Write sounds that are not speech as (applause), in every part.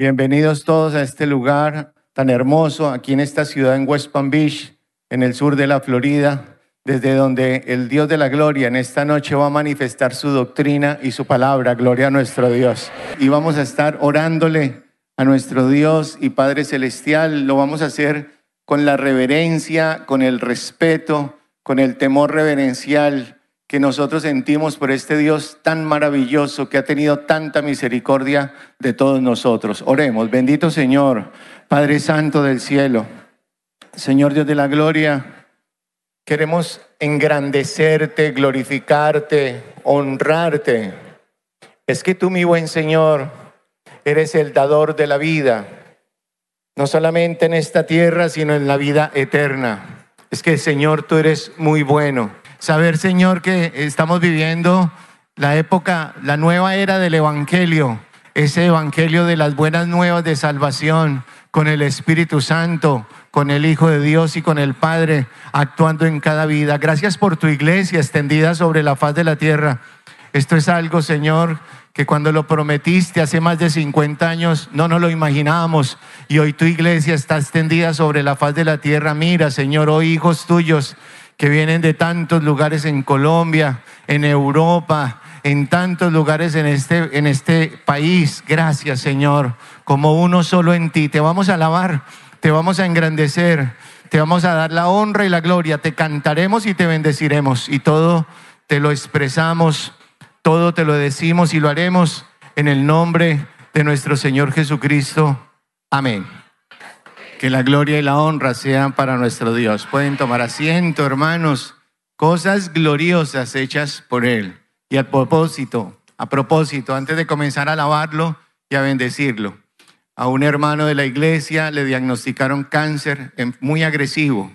Bienvenidos todos a este lugar tan hermoso, aquí en esta ciudad en West Palm Beach, en el sur de la Florida, desde donde el Dios de la gloria en esta noche va a manifestar su doctrina y su palabra, gloria a nuestro Dios. Y vamos a estar orándole a nuestro Dios y Padre Celestial, lo vamos a hacer con la reverencia, con el respeto, con el temor reverencial que nosotros sentimos por este Dios tan maravilloso que ha tenido tanta misericordia de todos nosotros. Oremos, bendito Señor, Padre Santo del cielo, Señor Dios de la gloria, queremos engrandecerte, glorificarte, honrarte. Es que tú, mi buen Señor, eres el dador de la vida, no solamente en esta tierra, sino en la vida eterna. Es que, Señor, tú eres muy bueno. Saber, Señor, que estamos viviendo la época, la nueva era del Evangelio, ese Evangelio de las buenas nuevas de salvación, con el Espíritu Santo, con el Hijo de Dios y con el Padre actuando en cada vida. Gracias por tu iglesia extendida sobre la faz de la tierra. Esto es algo, Señor, que cuando lo prometiste hace más de 50 años no nos lo imaginábamos y hoy tu iglesia está extendida sobre la faz de la tierra. Mira, Señor, hoy hijos tuyos que vienen de tantos lugares en Colombia, en Europa, en tantos lugares en este, en este país. Gracias, Señor, como uno solo en ti. Te vamos a alabar, te vamos a engrandecer, te vamos a dar la honra y la gloria. Te cantaremos y te bendeciremos. Y todo te lo expresamos, todo te lo decimos y lo haremos en el nombre de nuestro Señor Jesucristo. Amén. Que la gloria y la honra sean para nuestro Dios. Pueden tomar asiento, hermanos. Cosas gloriosas hechas por Él. Y a propósito, a propósito, antes de comenzar a alabarlo y a bendecirlo, a un hermano de la iglesia le diagnosticaron cáncer muy agresivo.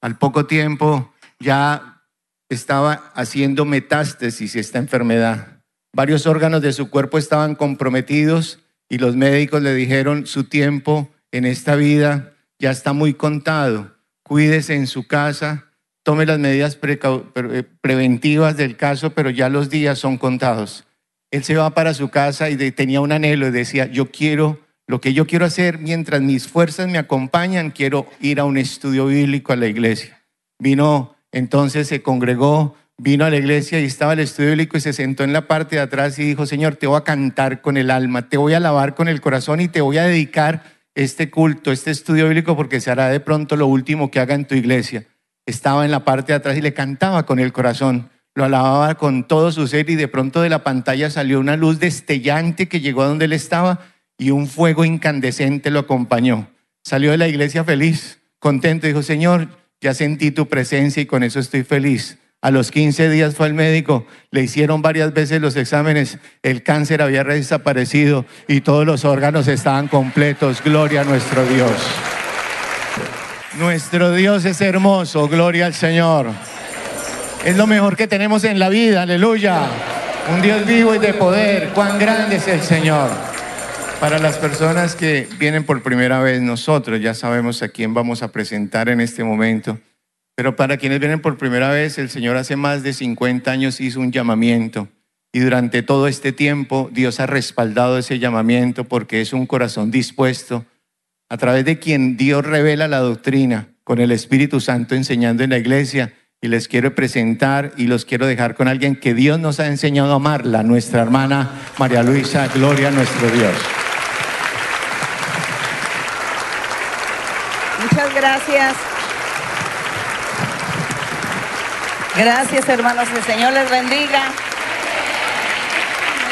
Al poco tiempo ya estaba haciendo metástasis esta enfermedad. Varios órganos de su cuerpo estaban comprometidos y los médicos le dijeron su tiempo en esta vida ya está muy contado. Cuídese en su casa, tome las medidas eh, preventivas del caso, pero ya los días son contados. Él se va para su casa y tenía un anhelo y decía, yo quiero, lo que yo quiero hacer mientras mis fuerzas me acompañan, quiero ir a un estudio bíblico a la iglesia. Vino, entonces se congregó, vino a la iglesia y estaba el estudio bíblico y se sentó en la parte de atrás y dijo, Señor, te voy a cantar con el alma, te voy a alabar con el corazón y te voy a dedicar este culto, este estudio bíblico, porque se hará de pronto lo último que haga en tu iglesia. Estaba en la parte de atrás y le cantaba con el corazón, lo alababa con todo su ser y de pronto de la pantalla salió una luz destellante que llegó a donde él estaba y un fuego incandescente lo acompañó. Salió de la iglesia feliz, contento, dijo, Señor, ya sentí tu presencia y con eso estoy feliz. A los 15 días fue al médico, le hicieron varias veces los exámenes, el cáncer había desaparecido y todos los órganos estaban completos. Gloria a nuestro Dios. Nuestro Dios es hermoso, gloria al Señor. Es lo mejor que tenemos en la vida, aleluya. Un Dios vivo y de poder, cuán grande es el Señor. Para las personas que vienen por primera vez, nosotros ya sabemos a quién vamos a presentar en este momento. Pero para quienes vienen por primera vez, el Señor hace más de 50 años hizo un llamamiento y durante todo este tiempo Dios ha respaldado ese llamamiento porque es un corazón dispuesto a través de quien Dios revela la doctrina con el Espíritu Santo enseñando en la iglesia. Y les quiero presentar y los quiero dejar con alguien que Dios nos ha enseñado a amarla, nuestra hermana María Luisa, gloria a nuestro Dios. Muchas gracias. Gracias, hermanos. El Señor les bendiga.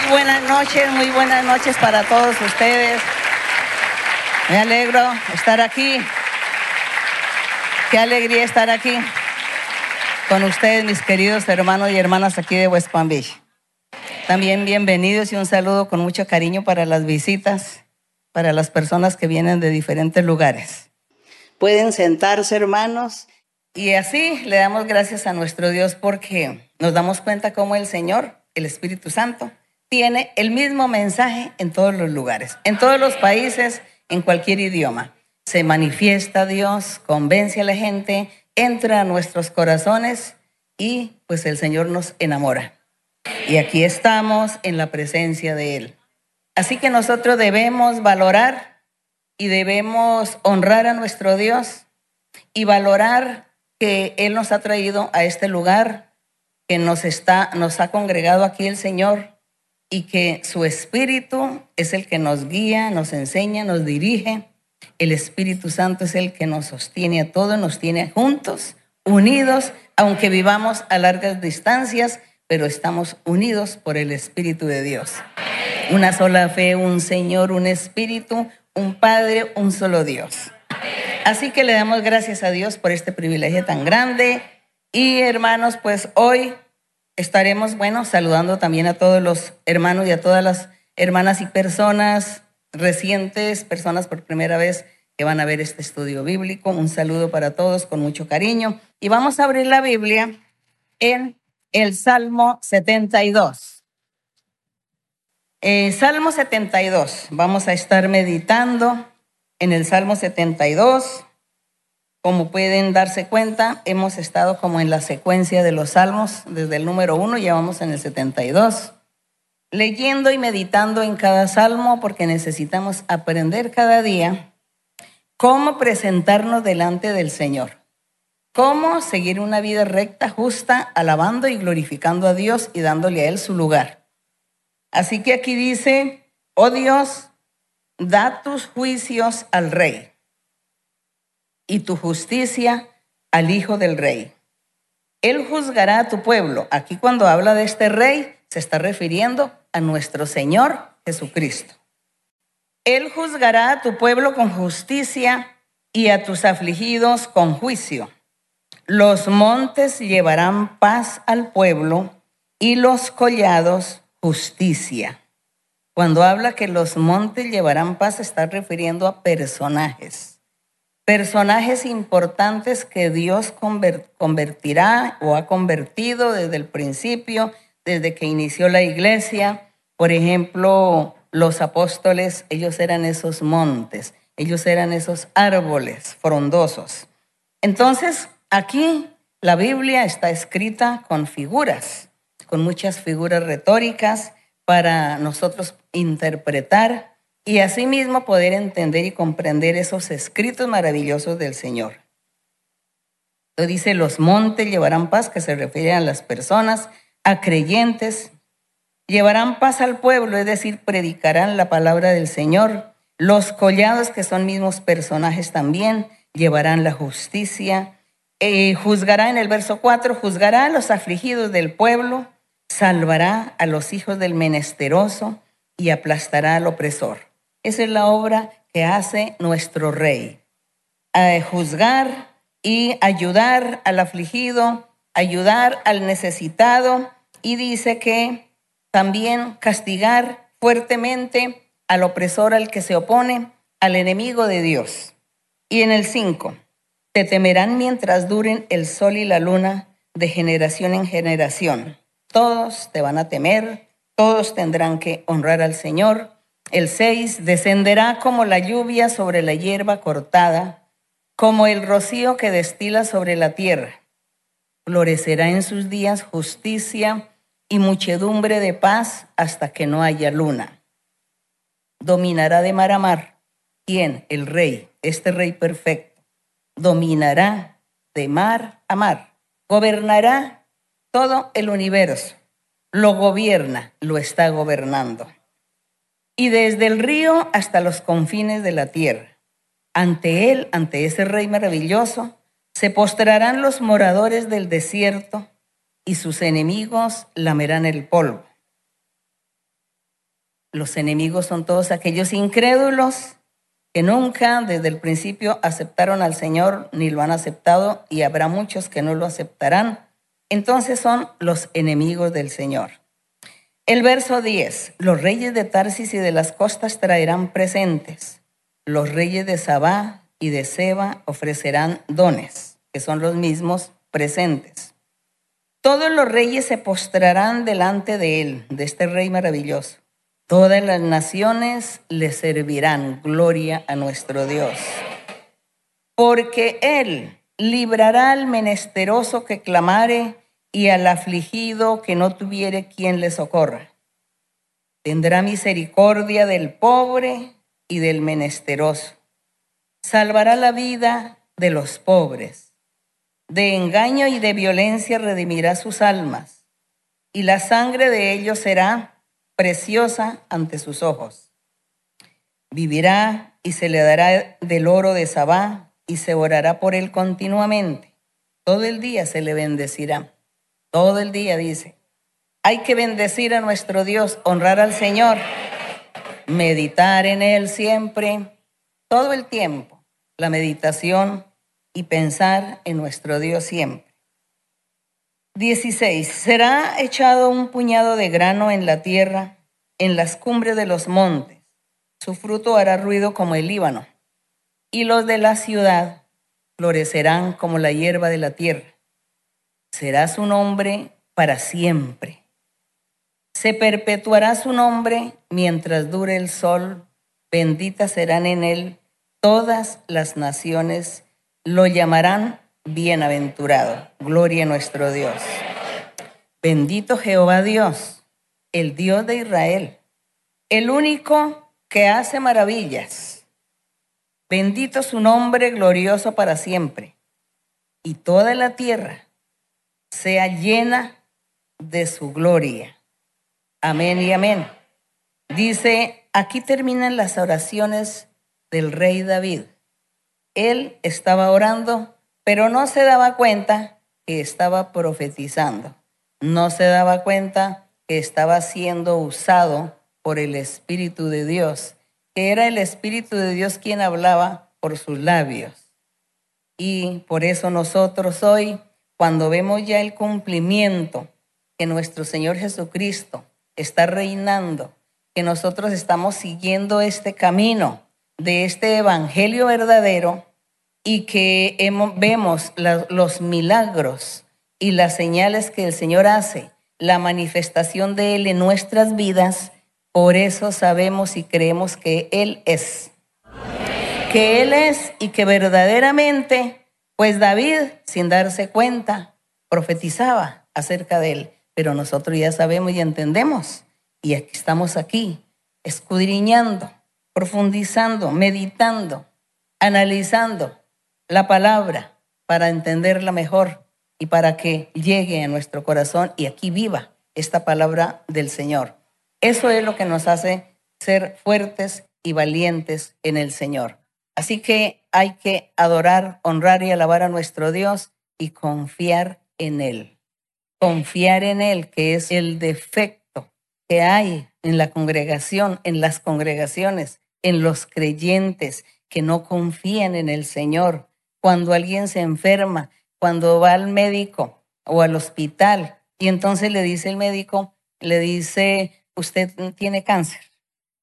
Muy buenas noches, muy buenas noches para todos ustedes. Me alegro estar aquí. Qué alegría estar aquí con ustedes, mis queridos hermanos y hermanas aquí de West Palm Beach. También bienvenidos y un saludo con mucho cariño para las visitas, para las personas que vienen de diferentes lugares. Pueden sentarse, hermanos, y así le damos gracias a nuestro Dios porque nos damos cuenta cómo el Señor, el Espíritu Santo, tiene el mismo mensaje en todos los lugares, en todos los países, en cualquier idioma. Se manifiesta Dios, convence a la gente, entra a nuestros corazones y pues el Señor nos enamora. Y aquí estamos en la presencia de Él. Así que nosotros debemos valorar y debemos honrar a nuestro Dios y valorar que Él nos ha traído a este lugar, que nos, está, nos ha congregado aquí el Señor y que su Espíritu es el que nos guía, nos enseña, nos dirige. El Espíritu Santo es el que nos sostiene a todos, nos tiene juntos, unidos, aunque vivamos a largas distancias, pero estamos unidos por el Espíritu de Dios. Una sola fe, un Señor, un Espíritu, un Padre, un solo Dios. Así que le damos gracias a Dios por este privilegio tan grande. Y hermanos, pues hoy estaremos, bueno, saludando también a todos los hermanos y a todas las hermanas y personas recientes, personas por primera vez que van a ver este estudio bíblico. Un saludo para todos con mucho cariño. Y vamos a abrir la Biblia en el Salmo 72. Eh, Salmo 72. Vamos a estar meditando en el Salmo 72. Como pueden darse cuenta, hemos estado como en la secuencia de los salmos, desde el número uno, ya vamos en el 72, leyendo y meditando en cada salmo porque necesitamos aprender cada día cómo presentarnos delante del Señor, cómo seguir una vida recta, justa, alabando y glorificando a Dios y dándole a Él su lugar. Así que aquí dice, oh Dios, da tus juicios al rey y tu justicia al hijo del rey. Él juzgará a tu pueblo. Aquí cuando habla de este rey, se está refiriendo a nuestro Señor Jesucristo. Él juzgará a tu pueblo con justicia y a tus afligidos con juicio. Los montes llevarán paz al pueblo y los collados justicia. Cuando habla que los montes llevarán paz, está refiriendo a personajes. Personajes importantes que Dios convertirá o ha convertido desde el principio, desde que inició la iglesia. Por ejemplo, los apóstoles, ellos eran esos montes, ellos eran esos árboles frondosos. Entonces, aquí la Biblia está escrita con figuras, con muchas figuras retóricas para nosotros interpretar y asimismo poder entender y comprender esos escritos maravillosos del Señor. Lo dice, los montes llevarán paz, que se refiere a las personas, a creyentes, llevarán paz al pueblo, es decir, predicarán la palabra del Señor. Los collados, que son mismos personajes también, llevarán la justicia. Eh, juzgará en el verso 4, juzgará a los afligidos del pueblo, salvará a los hijos del menesteroso y aplastará al opresor. Esa es la obra que hace nuestro rey. juzgar y ayudar al afligido, ayudar al necesitado y dice que también castigar fuertemente al opresor al que se opone, al enemigo de Dios. Y en el 5, te temerán mientras duren el sol y la luna de generación en generación todos te van a temer, todos tendrán que honrar al Señor. El 6, descenderá como la lluvia sobre la hierba cortada, como el rocío que destila sobre la tierra. Florecerá en sus días justicia y muchedumbre de paz hasta que no haya luna. Dominará de mar a mar. ¿Quién? El rey, este rey perfecto. Dominará de mar a mar. Gobernará todo el universo. Lo gobierna, lo está gobernando. Y desde el río hasta los confines de la tierra. Ante él, ante ese rey maravilloso, se postrarán los moradores del desierto y sus enemigos lamerán el polvo. Los enemigos son todos aquellos incrédulos que nunca desde el principio aceptaron al Señor ni lo han aceptado y habrá muchos que no lo aceptarán entonces son los enemigos del Señor. El verso 10, los reyes de Tarsis y de las costas traerán presentes. Los reyes de Sabá y de Seba ofrecerán dones, que son los mismos presentes. Todos los reyes se postrarán delante de él, de este rey maravilloso. Todas las naciones le servirán. Gloria a nuestro Dios. Porque él librará al menesteroso que clamare y al afligido que no tuviere quien le socorra. Tendrá misericordia del pobre y del menesteroso. Salvará la vida de los pobres. De engaño y de violencia redimirá sus almas, y la sangre de ellos será preciosa ante sus ojos. Vivirá y se le dará del oro de Sabá y se orará por él continuamente. Todo el día se le bendecirá. Todo el día dice. Hay que bendecir a nuestro Dios, honrar al Señor, meditar en Él siempre, todo el tiempo, la meditación y pensar en nuestro Dios siempre. 16. Será echado un puñado de grano en la tierra, en las cumbres de los montes. Su fruto hará ruido como el Líbano, y los de la ciudad florecerán como la hierba de la tierra. Será su nombre para siempre se perpetuará su nombre mientras dure el sol, benditas serán en él todas las naciones, lo llamarán bienaventurado. Gloria a nuestro Dios. Bendito Jehová Dios, el Dios de Israel, el único que hace maravillas. Bendito su nombre glorioso para siempre. Y toda la tierra sea llena de su gloria. Amén y amén. Dice, aquí terminan las oraciones del rey David. Él estaba orando, pero no se daba cuenta que estaba profetizando. No se daba cuenta que estaba siendo usado por el Espíritu de Dios, que era el Espíritu de Dios quien hablaba por sus labios. Y por eso nosotros hoy, cuando vemos ya el cumplimiento que nuestro Señor Jesucristo está reinando, que nosotros estamos siguiendo este camino de este evangelio verdadero y que vemos los milagros y las señales que el Señor hace, la manifestación de Él en nuestras vidas, por eso sabemos y creemos que Él es. Que Él es y que verdaderamente, pues David, sin darse cuenta, profetizaba acerca de Él pero nosotros ya sabemos y entendemos. Y aquí estamos aquí, escudriñando, profundizando, meditando, analizando la palabra para entenderla mejor y para que llegue a nuestro corazón y aquí viva esta palabra del Señor. Eso es lo que nos hace ser fuertes y valientes en el Señor. Así que hay que adorar, honrar y alabar a nuestro Dios y confiar en Él confiar en Él, que es el defecto que hay en la congregación, en las congregaciones, en los creyentes que no confían en el Señor. Cuando alguien se enferma, cuando va al médico o al hospital y entonces le dice el médico, le dice, usted tiene cáncer.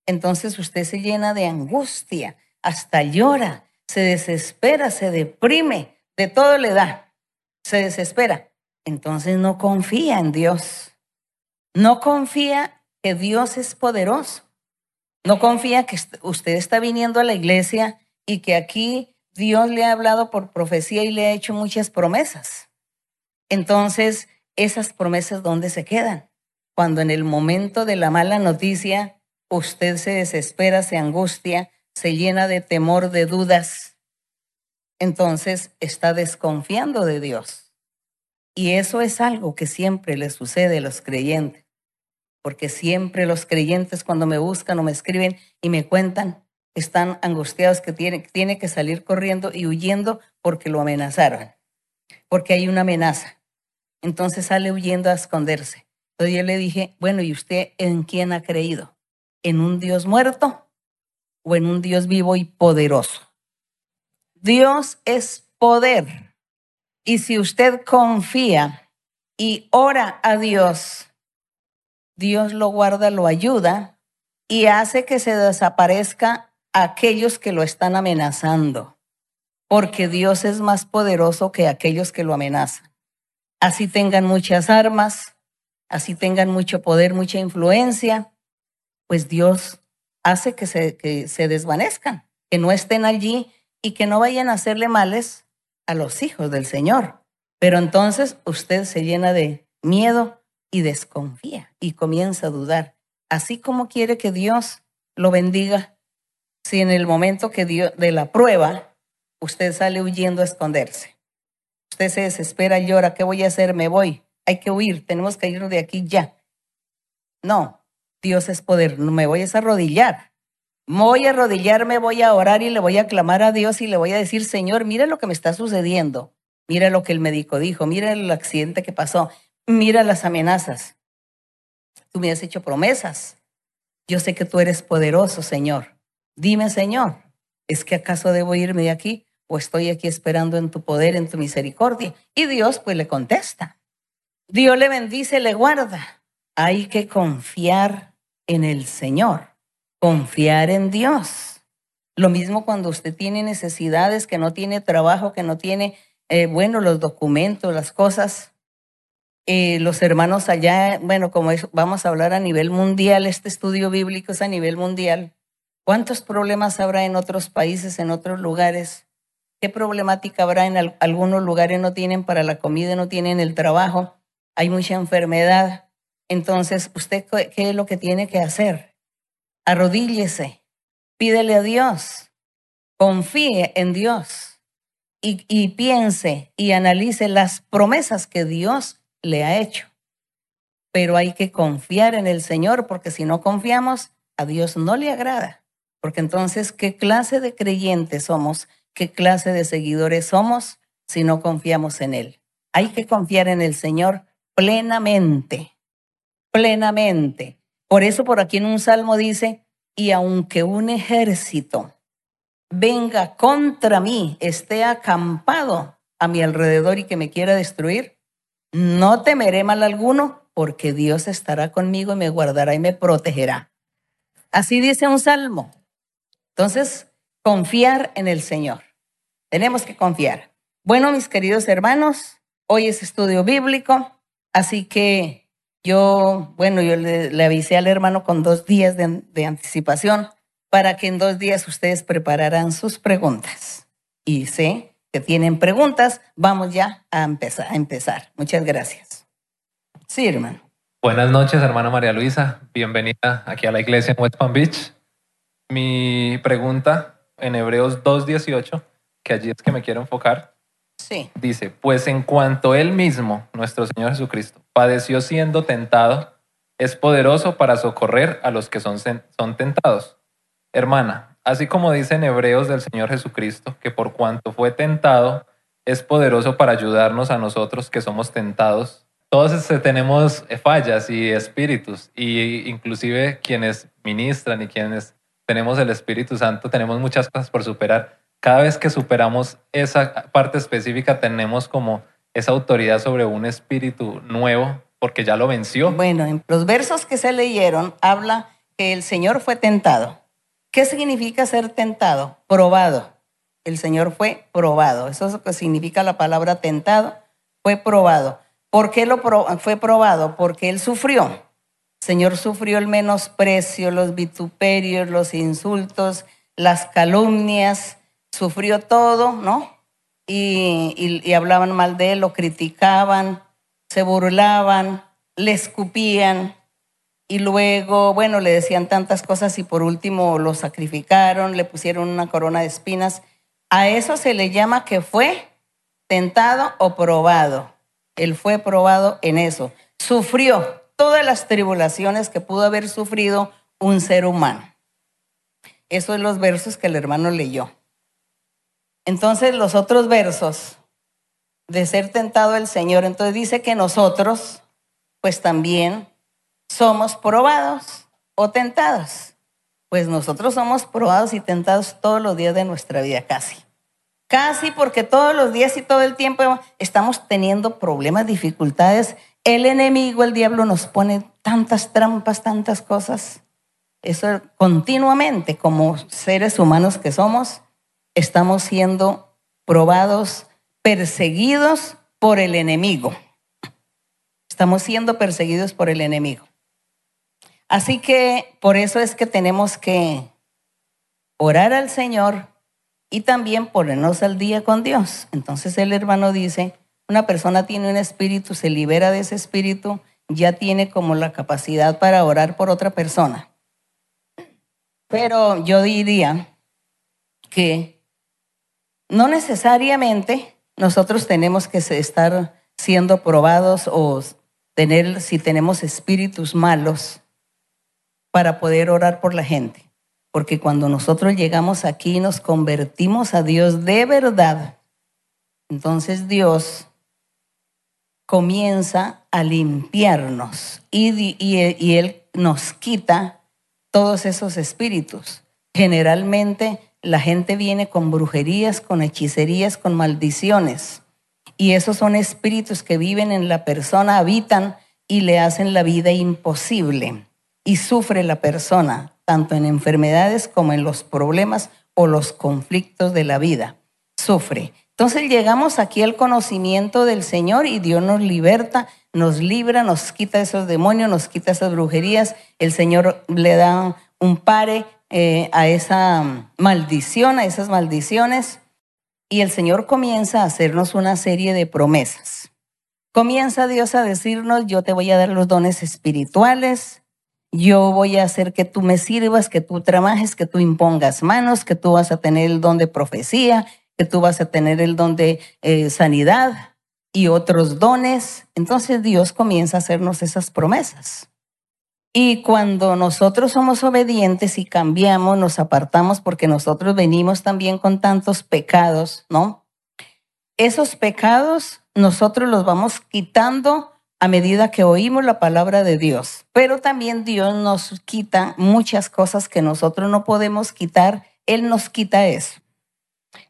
Entonces usted se llena de angustia, hasta llora, se desespera, se deprime, de todo le da, se desespera entonces no confía en Dios. No confía que Dios es poderoso. No confía que usted está viniendo a la iglesia y que aquí Dios le ha hablado por profecía y le ha hecho muchas promesas. Entonces, esas promesas, ¿dónde se quedan? Cuando en el momento de la mala noticia usted se desespera, se angustia, se llena de temor, de dudas, entonces está desconfiando de Dios. Y eso es algo que siempre le sucede a los creyentes, porque siempre los creyentes cuando me buscan o me escriben y me cuentan, están angustiados que tiene, tiene que salir corriendo y huyendo porque lo amenazaron, porque hay una amenaza. Entonces sale huyendo a esconderse. Entonces yo le dije, bueno, ¿y usted en quién ha creído? ¿En un Dios muerto o en un Dios vivo y poderoso? Dios es poder. Y si usted confía y ora a Dios, Dios lo guarda, lo ayuda y hace que se desaparezca aquellos que lo están amenazando, porque Dios es más poderoso que aquellos que lo amenazan. Así tengan muchas armas, así tengan mucho poder, mucha influencia, pues Dios hace que se, que se desvanezcan, que no estén allí y que no vayan a hacerle males a los hijos del Señor. Pero entonces usted se llena de miedo y desconfía y comienza a dudar. así como quiere que Dios lo bendiga, si en el momento que Dios, de la prueba usted sale huyendo a esconderse? Usted se desespera, llora, ¿qué voy a hacer? Me voy. Hay que huir, tenemos que irnos de aquí ya. No, Dios es poder, no me voy a arrodillar. Voy a arrodillarme, voy a orar y le voy a clamar a Dios y le voy a decir, Señor, mira lo que me está sucediendo. Mira lo que el médico dijo, mira el accidente que pasó, mira las amenazas. Tú me has hecho promesas. Yo sé que tú eres poderoso, Señor. Dime, Señor, ¿es que acaso debo irme de aquí o estoy aquí esperando en tu poder, en tu misericordia? Y Dios pues le contesta. Dios le bendice, le guarda. Hay que confiar en el Señor, confiar en Dios. Lo mismo cuando usted tiene necesidades, que no tiene trabajo, que no tiene, eh, bueno, los documentos, las cosas. Eh, los hermanos allá, bueno, como vamos a hablar a nivel mundial, este estudio bíblico es a nivel mundial. ¿Cuántos problemas habrá en otros países, en otros lugares? ¿Qué problemática habrá en algunos lugares? No tienen para la comida, no tienen el trabajo, hay mucha enfermedad. Entonces, ¿usted qué es lo que tiene que hacer? Arrodíllese, pídele a Dios, confíe en Dios y, y piense y analice las promesas que Dios le ha hecho. Pero hay que confiar en el Señor, porque si no confiamos, a Dios no le agrada. Porque entonces, ¿qué clase de creyentes somos? ¿Qué clase de seguidores somos si no confiamos en Él? Hay que confiar en el Señor plenamente, plenamente. Por eso por aquí en un salmo dice, y aunque un ejército venga contra mí, esté acampado a mi alrededor y que me quiera destruir, no temeré mal alguno, porque Dios estará conmigo y me guardará y me protegerá. Así dice un salmo. Entonces, confiar en el Señor. Tenemos que confiar. Bueno, mis queridos hermanos, hoy es estudio bíblico, así que yo, bueno, yo le, avisé al hermano con dos días de, de anticipación para que en dos días ustedes prepararan sus preguntas. Y sé que tienen preguntas, vamos ya a empezar. Muchas gracias. Sí, hermano. Buenas noches, hermana María Luisa. Bienvenida aquí a la iglesia en West Palm Beach. Mi pregunta en Hebreos 2.18, que allí es que me quiero enfocar, dice, pues en cuanto él mismo, nuestro Señor Jesucristo, padeció siendo tentado, es poderoso para socorrer a los que son, son tentados. Hermana, Así como dice en Hebreos del Señor Jesucristo, que por cuanto fue tentado, es poderoso para ayudarnos a nosotros que somos tentados. Todos este, tenemos fallas y espíritus, y inclusive quienes ministran y quienes tenemos el Espíritu Santo, tenemos muchas cosas por superar. Cada vez que superamos esa parte específica, tenemos como esa autoridad sobre un espíritu nuevo, porque ya lo venció. Bueno, en los versos que se leyeron habla que el Señor fue tentado. ¿Qué significa ser tentado? Probado. El Señor fue probado. Eso es lo que significa la palabra tentado. Fue probado. ¿Por qué lo fue probado? Porque Él sufrió. El Señor sufrió el menosprecio, los vituperios, los insultos, las calumnias. Sufrió todo, ¿no? Y, hablaban mal de Él, lo criticaban, se burlaban, le escupían y luego, bueno, le decían tantas cosas y por último lo sacrificaron, le pusieron una corona de espinas. A eso se le llama que fue tentado o probado. Él fue probado en eso. Sufrió todas las tribulaciones que pudo haber sufrido un ser humano. Eso es los versos que el hermano leyó. Entonces los otros versos de ser tentado el Señor, entonces dice que nosotros, pues también somos probados o tentados. Pues nosotros somos probados y tentados todos los días de nuestra vida, casi. Casi porque todos los días y todo el tiempo estamos teniendo problemas, dificultades. El enemigo, el diablo, nos pone tantas trampas, tantas cosas. Eso continuamente, como seres humanos que somos, estamos siendo probados, perseguidos por el enemigo. Estamos siendo perseguidos por el enemigo. Así que por eso es que tenemos que orar al Señor y también ponernos al día con Dios. Entonces el hermano dice, una persona tiene un espíritu, se libera de ese espíritu ya tiene como la capacidad para orar por otra persona. Pero yo diría que no necesariamente nosotros tenemos que estar siendo probados o tener, si tenemos espíritus malos, para poder orar por la gente. Porque cuando nosotros llegamos aquí y nos convertimos a Dios de verdad, entonces Dios comienza a limpiarnos y, y, Él nos quita todos esos espíritus. Generalmente la gente viene con brujerías, con hechicerías, con maldiciones. Y esos son espíritus que viven en la persona, habitan y le hacen la vida imposible. Y sufre la persona, tanto en enfermedades como en los problemas o los conflictos de la vida. Sufre. Entonces llegamos aquí al conocimiento del Señor y Dios nos liberta, nos libra, nos quita esos demonios, nos quita esas brujerías. El Señor le da un pare eh, a esa maldición, a esas maldiciones. Y el Señor comienza a hacernos una serie de promesas. Comienza Dios a decirnos, yo te voy a dar los dones espirituales, yo voy a hacer que tú me sirvas, que tú trabajes, que tú impongas manos, que tú vas a tener el don de profecía, que tú vas a tener el don de eh, sanidad y otros dones. Entonces Dios comienza a hacernos esas promesas. Y cuando nosotros somos obedientes y cambiamos, nos apartamos porque nosotros venimos también con tantos pecados, ¿no? Esos pecados nosotros los vamos quitando a medida que oímos la palabra de Dios. Pero también Dios nos quita muchas cosas que nosotros no podemos quitar. Él nos quita eso.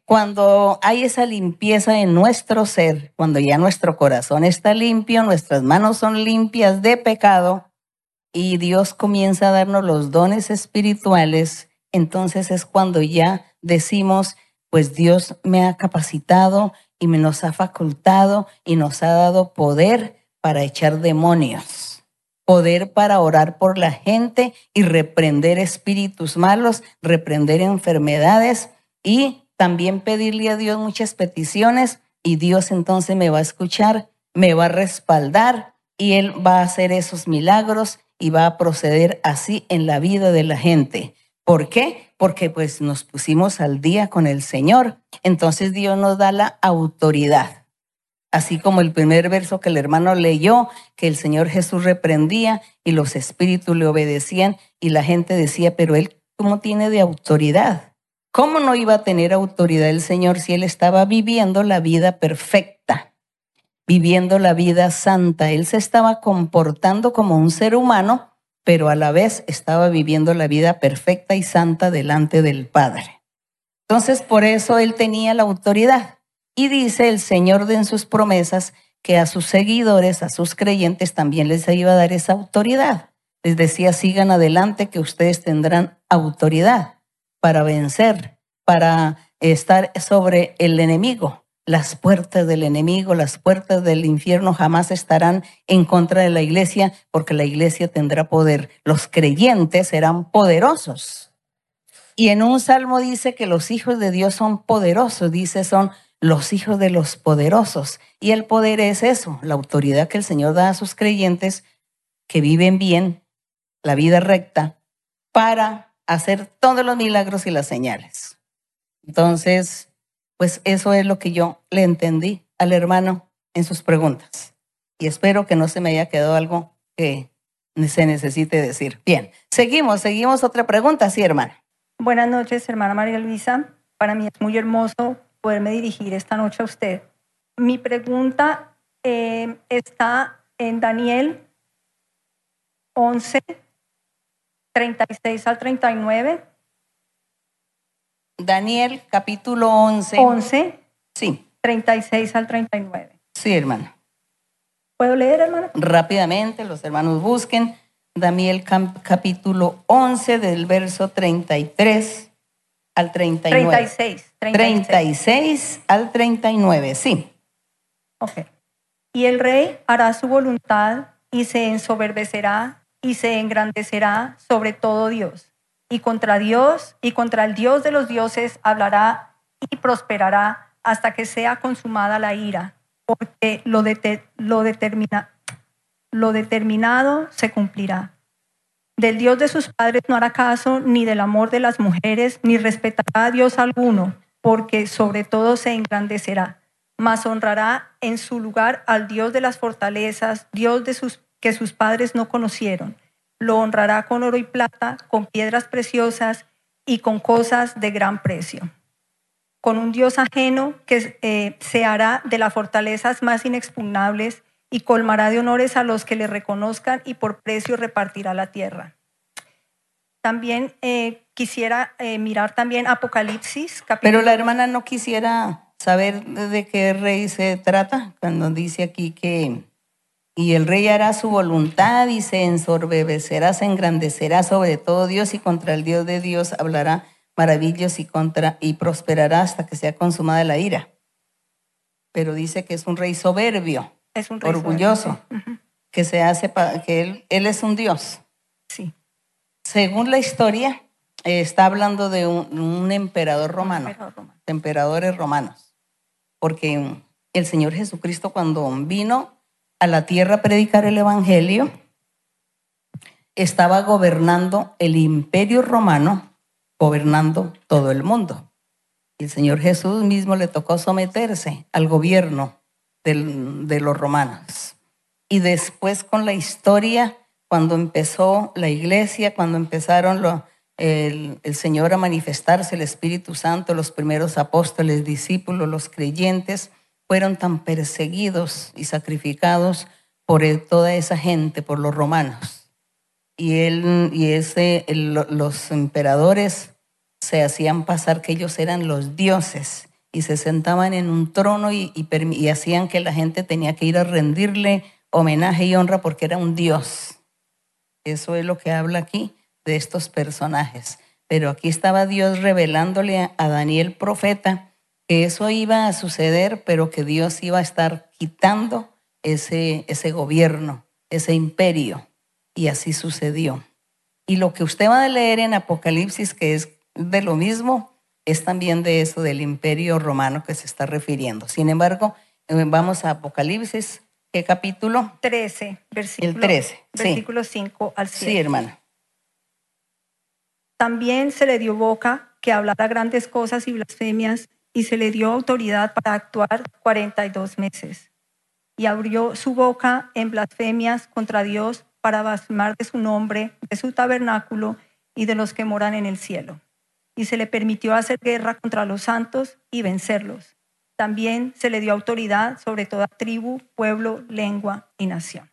Cuando hay esa limpieza en nuestro ser, cuando ya nuestro corazón está limpio, nuestras manos son limpias de pecado y Dios comienza a darnos los dones espirituales, entonces es cuando ya decimos, pues Dios me ha capacitado y me nos ha facultado y nos ha dado poder para echar demonios, poder para orar por la gente y reprender espíritus malos, reprender enfermedades y también pedirle a Dios muchas peticiones y Dios entonces me va a escuchar, me va a respaldar y Él va a hacer esos milagros y va a proceder así en la vida de la gente. ¿Por qué? Porque pues nos pusimos al día con el Señor. Entonces Dios nos da la autoridad. Así como el primer verso que el hermano leyó, que el Señor Jesús reprendía y los espíritus le obedecían y la gente decía, pero él, ¿cómo tiene de autoridad? ¿Cómo no iba a tener autoridad el Señor si Él estaba viviendo la vida perfecta, viviendo la vida santa? Él se estaba comportando como un ser humano, pero a la vez estaba viviendo la vida perfecta y santa delante del Padre. Entonces, por eso Él tenía la autoridad. Y dice el Señor en sus promesas que a sus seguidores, a sus creyentes, también les iba a dar esa autoridad. Les decía, sigan adelante que ustedes tendrán autoridad para vencer, para estar sobre el enemigo. Las puertas del enemigo, las puertas del infierno jamás estarán en contra de la iglesia porque la iglesia tendrá poder. Los creyentes serán poderosos. Y en un salmo dice que los hijos de Dios son poderosos, dice son los hijos de los poderosos. Y el poder es eso, la autoridad que el Señor da a sus creyentes que viven bien, la vida recta, para hacer todos los milagros y las señales. Entonces, pues eso es lo que yo le entendí al hermano en sus preguntas. Y espero que no se me haya quedado algo que se necesite decir. Bien, seguimos, seguimos otra pregunta, sí, hermana. Buenas noches, hermana María Luisa. Para mí es muy hermoso poderme dirigir esta noche a usted. Mi pregunta eh, está en Daniel 11, 36 al 39. Daniel capítulo 11. 11. Sí. 36 al 39. Sí, hermano. ¿Puedo leer, hermano? Rápidamente, los hermanos busquen Daniel capítulo 11 del verso 33 al 39. 36. 36, 36 al 39, sí. Ok. Y el rey hará su voluntad y se ensoberbecerá y se engrandecerá sobre todo Dios. Y contra Dios y contra el Dios de los dioses hablará y prosperará hasta que sea consumada la ira, porque lo, lo determina, Lo determinado se cumplirá. Del Dios de sus padres no hará caso, ni del amor de las mujeres, ni respetará a Dios alguno, porque sobre todo se engrandecerá, mas honrará en su lugar al Dios de las fortalezas, Dios de sus, que sus padres no conocieron. Lo honrará con oro y plata, con piedras preciosas y con cosas de gran precio. Con un Dios ajeno que eh, se hará de las fortalezas más inexpugnables y colmará de honores a los que le reconozcan y por precio repartirá la tierra. También eh, quisiera eh, mirar también Apocalipsis. Pero la hermana no quisiera saber de qué rey se trata cuando dice aquí que y el rey hará su voluntad y se ensorbecerá, se engrandecerá sobre todo Dios y contra el Dios de Dios hablará maravillas y contra y prosperará hasta que sea consumada la ira. Pero dice que es un rey soberbio es un rey orgulloso, que se hace para que él, él es un dios. Sí. Según la historia, eh, está hablando de un, emperador romano, emperadores romanos, porque el Señor Jesucristo cuando vino a la tierra predicar el Evangelio, estaba gobernando el imperio romano, gobernando todo el mundo. El Señor Jesús mismo le tocó someterse al gobierno de los romanos. Y después con la historia, cuando empezó la iglesia, cuando empezaron lo, el, Señor a manifestarse, el Espíritu Santo, los primeros apóstoles, discípulos, los creyentes, fueron tan perseguidos y sacrificados por toda esa gente, por los romanos. Y, él, y ese, los emperadores se hacían pasar que ellos eran los dioses y se sentaban en un trono y, hacían que la gente tenía que ir a rendirle homenaje y honra porque era un dios. Eso es lo que habla aquí de estos personajes. Pero aquí estaba Dios revelándole a Daniel profeta que eso iba a suceder, pero que Dios iba a estar quitando ese, ese gobierno, ese imperio. Y así sucedió. Y lo que usted va a leer en Apocalipsis, que es de lo mismo, es también de eso del imperio romano que se está refiriendo. Sin embargo, eh, vamos a Apocalipsis, ¿qué capítulo? 13, versículo, El 13, versículo 5 al 7. Sí, hermana. También se le dio boca que hablara grandes cosas y blasfemias y se le dio autoridad para actuar 42 meses. Y abrió su boca en blasfemias contra Dios para blasfemar de su nombre, de su tabernáculo y de los que moran en el cielo y se le permitió hacer guerra contra los santos y vencerlos. También se le dio autoridad sobre toda tribu, pueblo, lengua y nación.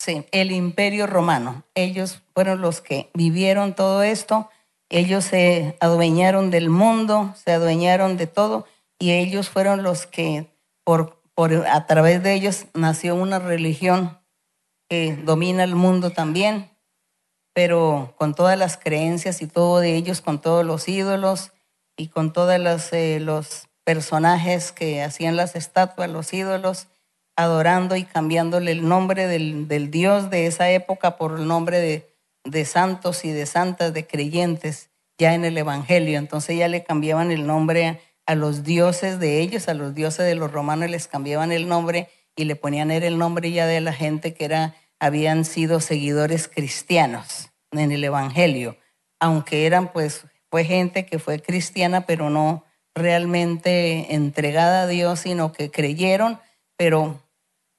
Sí, el imperio romano. Ellos fueron los que vivieron todo esto. Ellos se adueñaron del mundo, se adueñaron de todo y ellos fueron los que por, por a través de ellos nació una religión que domina el mundo también pero con todas las creencias y todo de ellos, con todos los ídolos y con todos eh, los personajes que hacían las estatuas, los ídolos, adorando y cambiándole el nombre del, del Dios de esa época por el nombre de, de, santos y de santas, de creyentes, ya en el Evangelio. Entonces ya le cambiaban el nombre a los dioses de ellos, a los dioses de los romanos les cambiaban el nombre y le ponían el nombre ya de la gente que era habían sido seguidores cristianos en el Evangelio, aunque eran pues, fue gente que fue cristiana, pero no realmente entregada a Dios, sino que creyeron, pero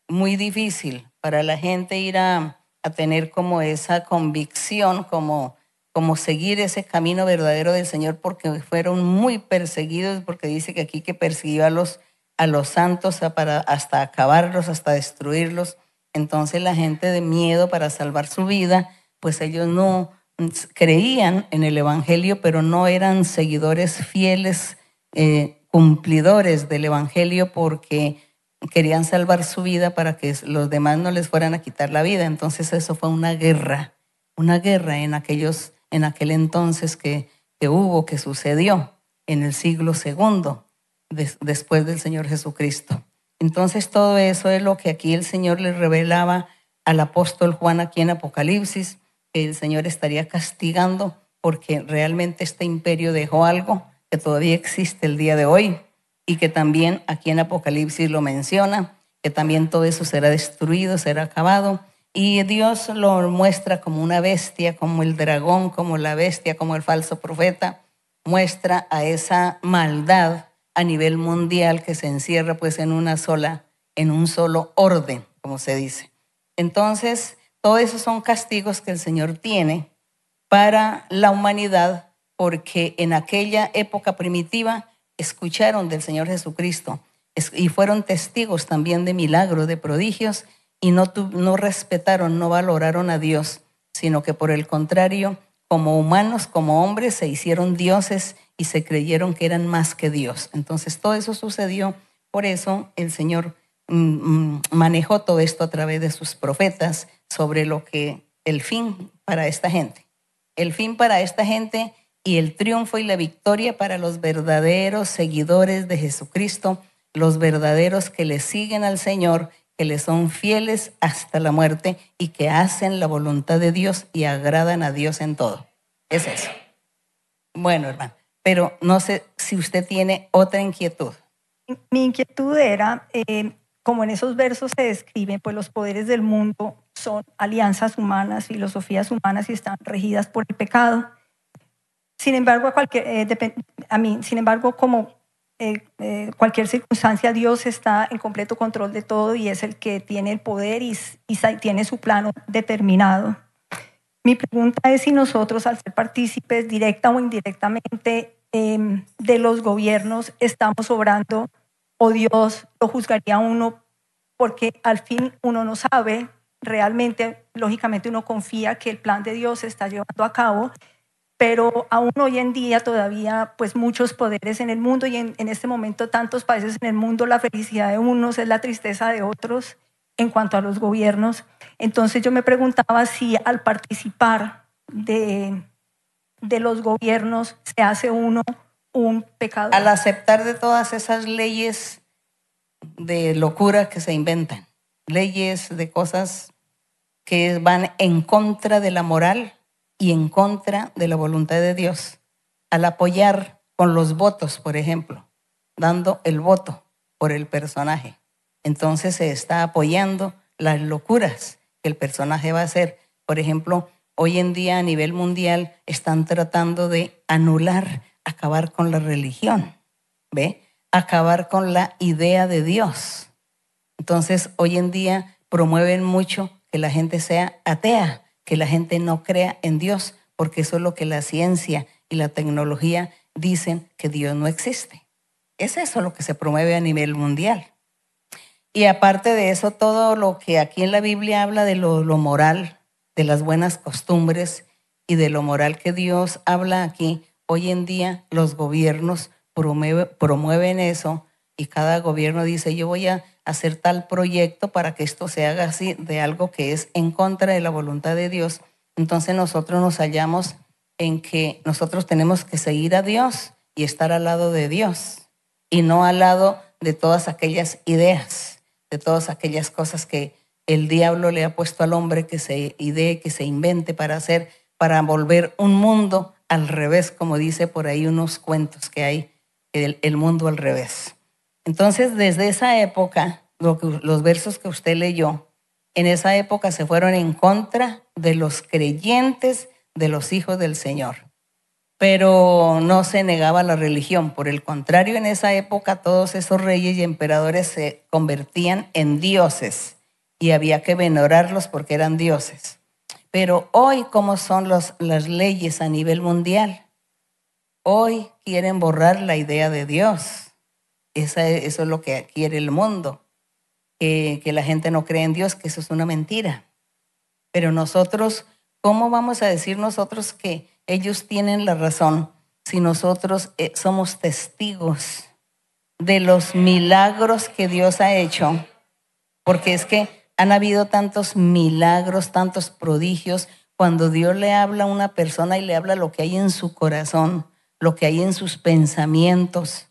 muy difícil para la gente ir a, a tener como esa convicción, como, como seguir ese camino verdadero del Señor, porque fueron muy perseguidos, porque dice que aquí que persiguió a los, a los santos hasta acabarlos, hasta destruirlos. Entonces la gente de miedo para salvar su vida, pues ellos no creían en el Evangelio, pero no eran seguidores fieles, eh, cumplidores del Evangelio porque querían salvar su vida para que los demás no les fueran a quitar la vida. Entonces eso fue una guerra, una guerra en aquellos, en aquel entonces que, que hubo, que sucedió en el siglo segundo después del Señor Jesucristo. Entonces todo eso es lo que aquí el Señor le revelaba al apóstol Juan aquí en Apocalipsis, que el Señor estaría castigando porque realmente este imperio dejó algo que todavía existe el día de hoy y que también aquí en Apocalipsis lo menciona, que también todo eso será destruido, será acabado Y Dios lo muestra como una bestia, como el dragón, como la bestia, como el falso profeta. Muestra a esa maldad a nivel mundial que se encierra pues en una sola, en un solo orden, como se dice. Entonces, todos esos son castigos que el Señor tiene para la humanidad porque en aquella época primitiva escucharon del Señor Jesucristo y fueron testigos también de milagros, de prodigios, y no, no respetaron, no valoraron a Dios, sino que por el contrario, como humanos, como hombres, se hicieron dioses y se creyeron que eran más que Dios. Entonces todo eso sucedió, por eso el Señor mm, mm, manejó todo esto a través de sus profetas sobre lo que el fin para esta gente. El fin para esta gente y el triunfo y la victoria para los verdaderos seguidores de Jesucristo, los verdaderos que le siguen al Señor, que le son fieles hasta la muerte y que hacen la voluntad de Dios y agradan a Dios en todo. Es eso. Bueno, hermano, pero no sé si usted tiene otra inquietud. Mi inquietud era, eh, como en esos versos se describen, pues los poderes del mundo son alianzas humanas, filosofías humanas y están regidas por el pecado. Sin embargo, eh, a mí, sin embargo, como eh, eh, cualquier circunstancia, Dios está en completo control de todo y es el que tiene el poder y, tiene su plano determinado. Mi pregunta es si nosotros, al ser partícipes directa o indirectamente em, de los gobiernos, estamos obrando o Dios lo juzgaría a uno porque al fin uno no sabe realmente, lógicamente uno confía que el plan de Dios se está llevando a cabo pero aún hoy en día todavía pues muchos poderes en el mundo y en, este momento tantos países en el mundo, la felicidad de unos es la tristeza de otros en cuanto a los gobiernos. Entonces yo me preguntaba si al participar de, de los gobiernos se hace uno un pecado. Al aceptar de todas esas leyes de locura que se inventan, leyes de cosas que van en contra de la moral, y en contra de la voluntad de Dios, al apoyar con los votos, por ejemplo, dando el voto por el personaje. Entonces se está apoyando las locuras que el personaje va a hacer. Por ejemplo, hoy en día a nivel mundial están tratando de anular, acabar con la religión, ¿ve? Acabar con la idea de Dios. Entonces, hoy en día promueven mucho que la gente sea atea, que la gente no crea en Dios, porque eso es lo que la ciencia y la tecnología dicen que Dios no existe. Es eso lo que se promueve a nivel mundial. Y aparte de eso, todo lo que aquí en la Biblia habla de lo, moral, de las buenas costumbres y de lo moral que Dios habla aquí, hoy en día los gobiernos promueven eso y cada gobierno dice, yo voy a hacer tal proyecto para que esto se haga así de algo que es en contra de la voluntad de Dios, entonces nosotros nos hallamos en que nosotros tenemos que seguir a Dios y estar al lado de Dios y no al lado de todas aquellas ideas, de todas aquellas cosas que el diablo le ha puesto al hombre que se idee, que se invente para hacer, para volver un mundo al revés, como dice por ahí unos cuentos que hay, el, el mundo al revés. Entonces, desde esa época, los versos que usted leyó, en esa época se fueron en contra de los creyentes, de los hijos del Señor. Pero no se negaba la religión. Por el contrario, en esa época todos esos reyes y emperadores se convertían en dioses y había que venerarlos porque eran dioses. Pero hoy, ¿cómo son las leyes a nivel mundial? Hoy quieren borrar la idea de Dios eso es lo que quiere el mundo, que, que la gente no cree en Dios, que eso es una mentira. Pero nosotros, ¿cómo vamos a decir nosotros que ellos tienen la razón si nosotros eh, somos testigos de los milagros que Dios ha hecho? Porque es que han habido tantos milagros, tantos prodigios, cuando Dios le habla a una persona y le habla lo que hay en su corazón, lo que hay en sus pensamientos.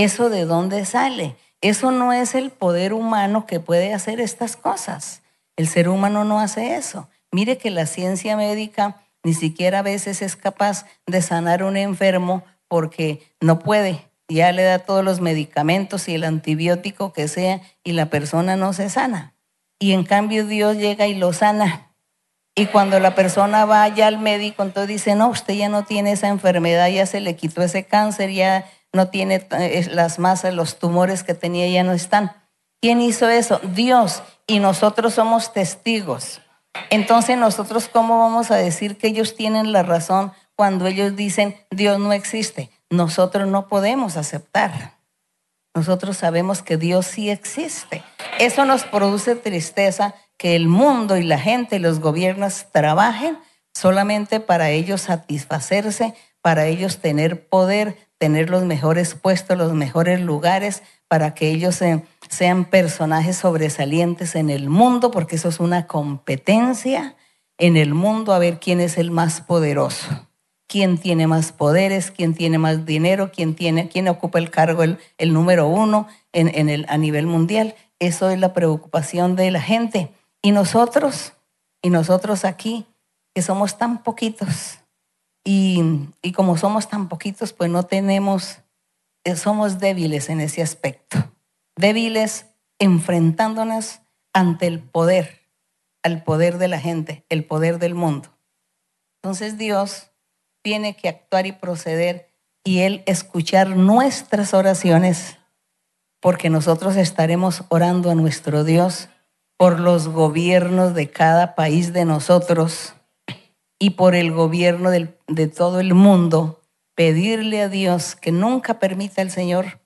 ¿Eso de dónde sale? Eso no es el poder humano que puede hacer estas cosas. El ser humano no hace eso. Mire que la ciencia médica ni siquiera a veces es capaz de sanar a un enfermo porque no puede. Ya le da todos los medicamentos y el antibiótico que sea y la persona no se sana. y en cambio Dios llega y lo sana. Y cuando la persona va ya al médico, entonces dice, no, usted ya no tiene esa enfermedad, ya se le quitó ese cáncer, ya no tiene eh, las masas, los tumores que tenía ya no están. ¿Quién hizo eso? Dios. Y nosotros somos testigos. Entonces nosotros, ¿cómo vamos a decir que ellos tienen la razón cuando ellos dicen Dios no existe? Nosotros no podemos aceptar. Nosotros sabemos que Dios sí existe. Eso nos produce tristeza que el mundo y la gente y los gobiernos trabajen solamente para ellos satisfacerse, para ellos tener poder, tener los mejores puestos, los mejores lugares, para que ellos sean personajes sobresalientes en el mundo, porque eso es una competencia en el mundo a ver quién es el más poderoso, quién tiene más poderes, quién tiene más dinero, quién, tiene, quién ocupa el cargo, el, número uno en, el, a nivel mundial. Eso es la preocupación de la gente. Y nosotros, y nosotros aquí, que somos tan poquitos, y, como somos tan poquitos, pues no tenemos, eh, somos débiles en ese aspecto. Débiles enfrentándonos ante el poder, al poder de la gente, el poder del mundo. Entonces Dios tiene que actuar y proceder y Él escuchar nuestras oraciones, porque nosotros estaremos orando a nuestro Dios por los gobiernos de cada país de nosotros y por el gobierno de todo el mundo, pedirle a Dios que nunca permita el Señor,